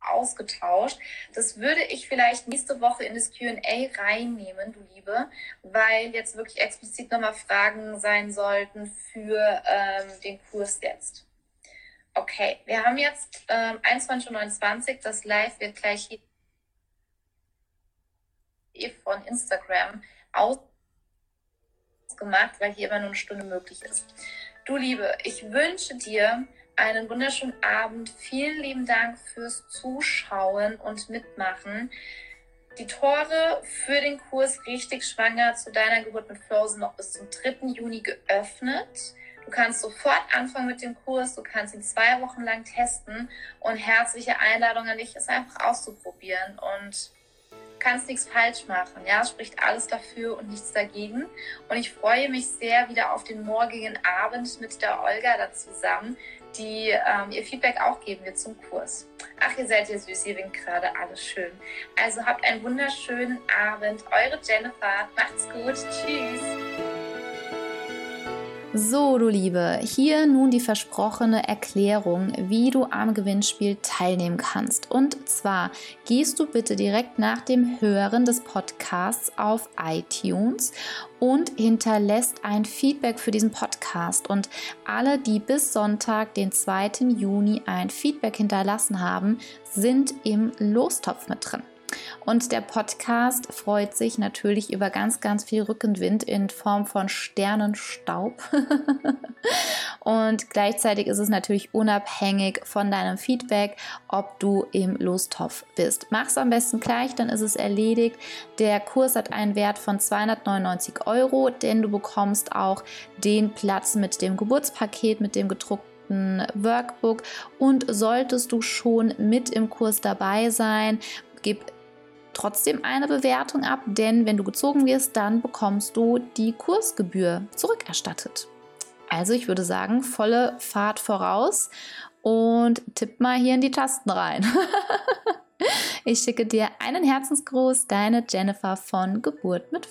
ausgetauscht. Das würde ich vielleicht nächste Woche in das QA reinnehmen, du Liebe, weil jetzt wirklich explizit nochmal Fragen sein sollten für ähm, den Kurs jetzt. Okay, wir haben jetzt ähm, 21.29 Uhr, das Live wird gleich hier von Instagram ausgemacht, weil hier immer nur eine Stunde möglich ist. Du Liebe, ich wünsche dir einen wunderschönen Abend. Vielen lieben Dank fürs Zuschauen und Mitmachen. Die Tore für den Kurs Richtig Schwanger zu deiner Geburt mit Flow sind noch bis zum 3. Juni geöffnet. Du kannst sofort anfangen mit dem Kurs, du kannst ihn zwei Wochen lang testen und herzliche Einladung an dich, es einfach auszuprobieren und kannst nichts falsch machen. Ja, es spricht alles dafür und nichts dagegen. Und ich freue mich sehr wieder auf den morgigen Abend mit der Olga da zusammen, die ähm, ihr Feedback auch geben wird zum Kurs. Ach, ihr seid ja süß, ihr winkt gerade alles schön. Also habt einen wunderschönen Abend. Eure Jennifer. Macht's gut. Tschüss. So, du Liebe, hier nun die versprochene Erklärung, wie du am Gewinnspiel teilnehmen kannst. Und zwar gehst du bitte direkt nach dem Hören des Podcasts auf iTunes und hinterlässt ein Feedback für diesen Podcast. Und alle, die bis Sonntag, den 2. Juni, ein Feedback hinterlassen haben, sind im Lostopf mit drin. Und der Podcast freut sich natürlich über ganz, ganz viel Rückenwind in Form von Sternenstaub. und gleichzeitig ist es natürlich unabhängig von deinem Feedback, ob du im Lostopf bist. Mach's am besten gleich, dann ist es erledigt. Der Kurs hat einen Wert von 299 Euro, denn du bekommst auch den Platz mit dem Geburtspaket, mit dem gedruckten Workbook und solltest du schon mit im Kurs dabei sein, gib trotzdem eine Bewertung ab, denn wenn du gezogen wirst, dann bekommst du die Kursgebühr zurückerstattet. Also ich würde sagen, volle Fahrt voraus und tipp mal hier in die Tasten rein. ich schicke dir einen Herzensgruß, deine Jennifer von Geburt mit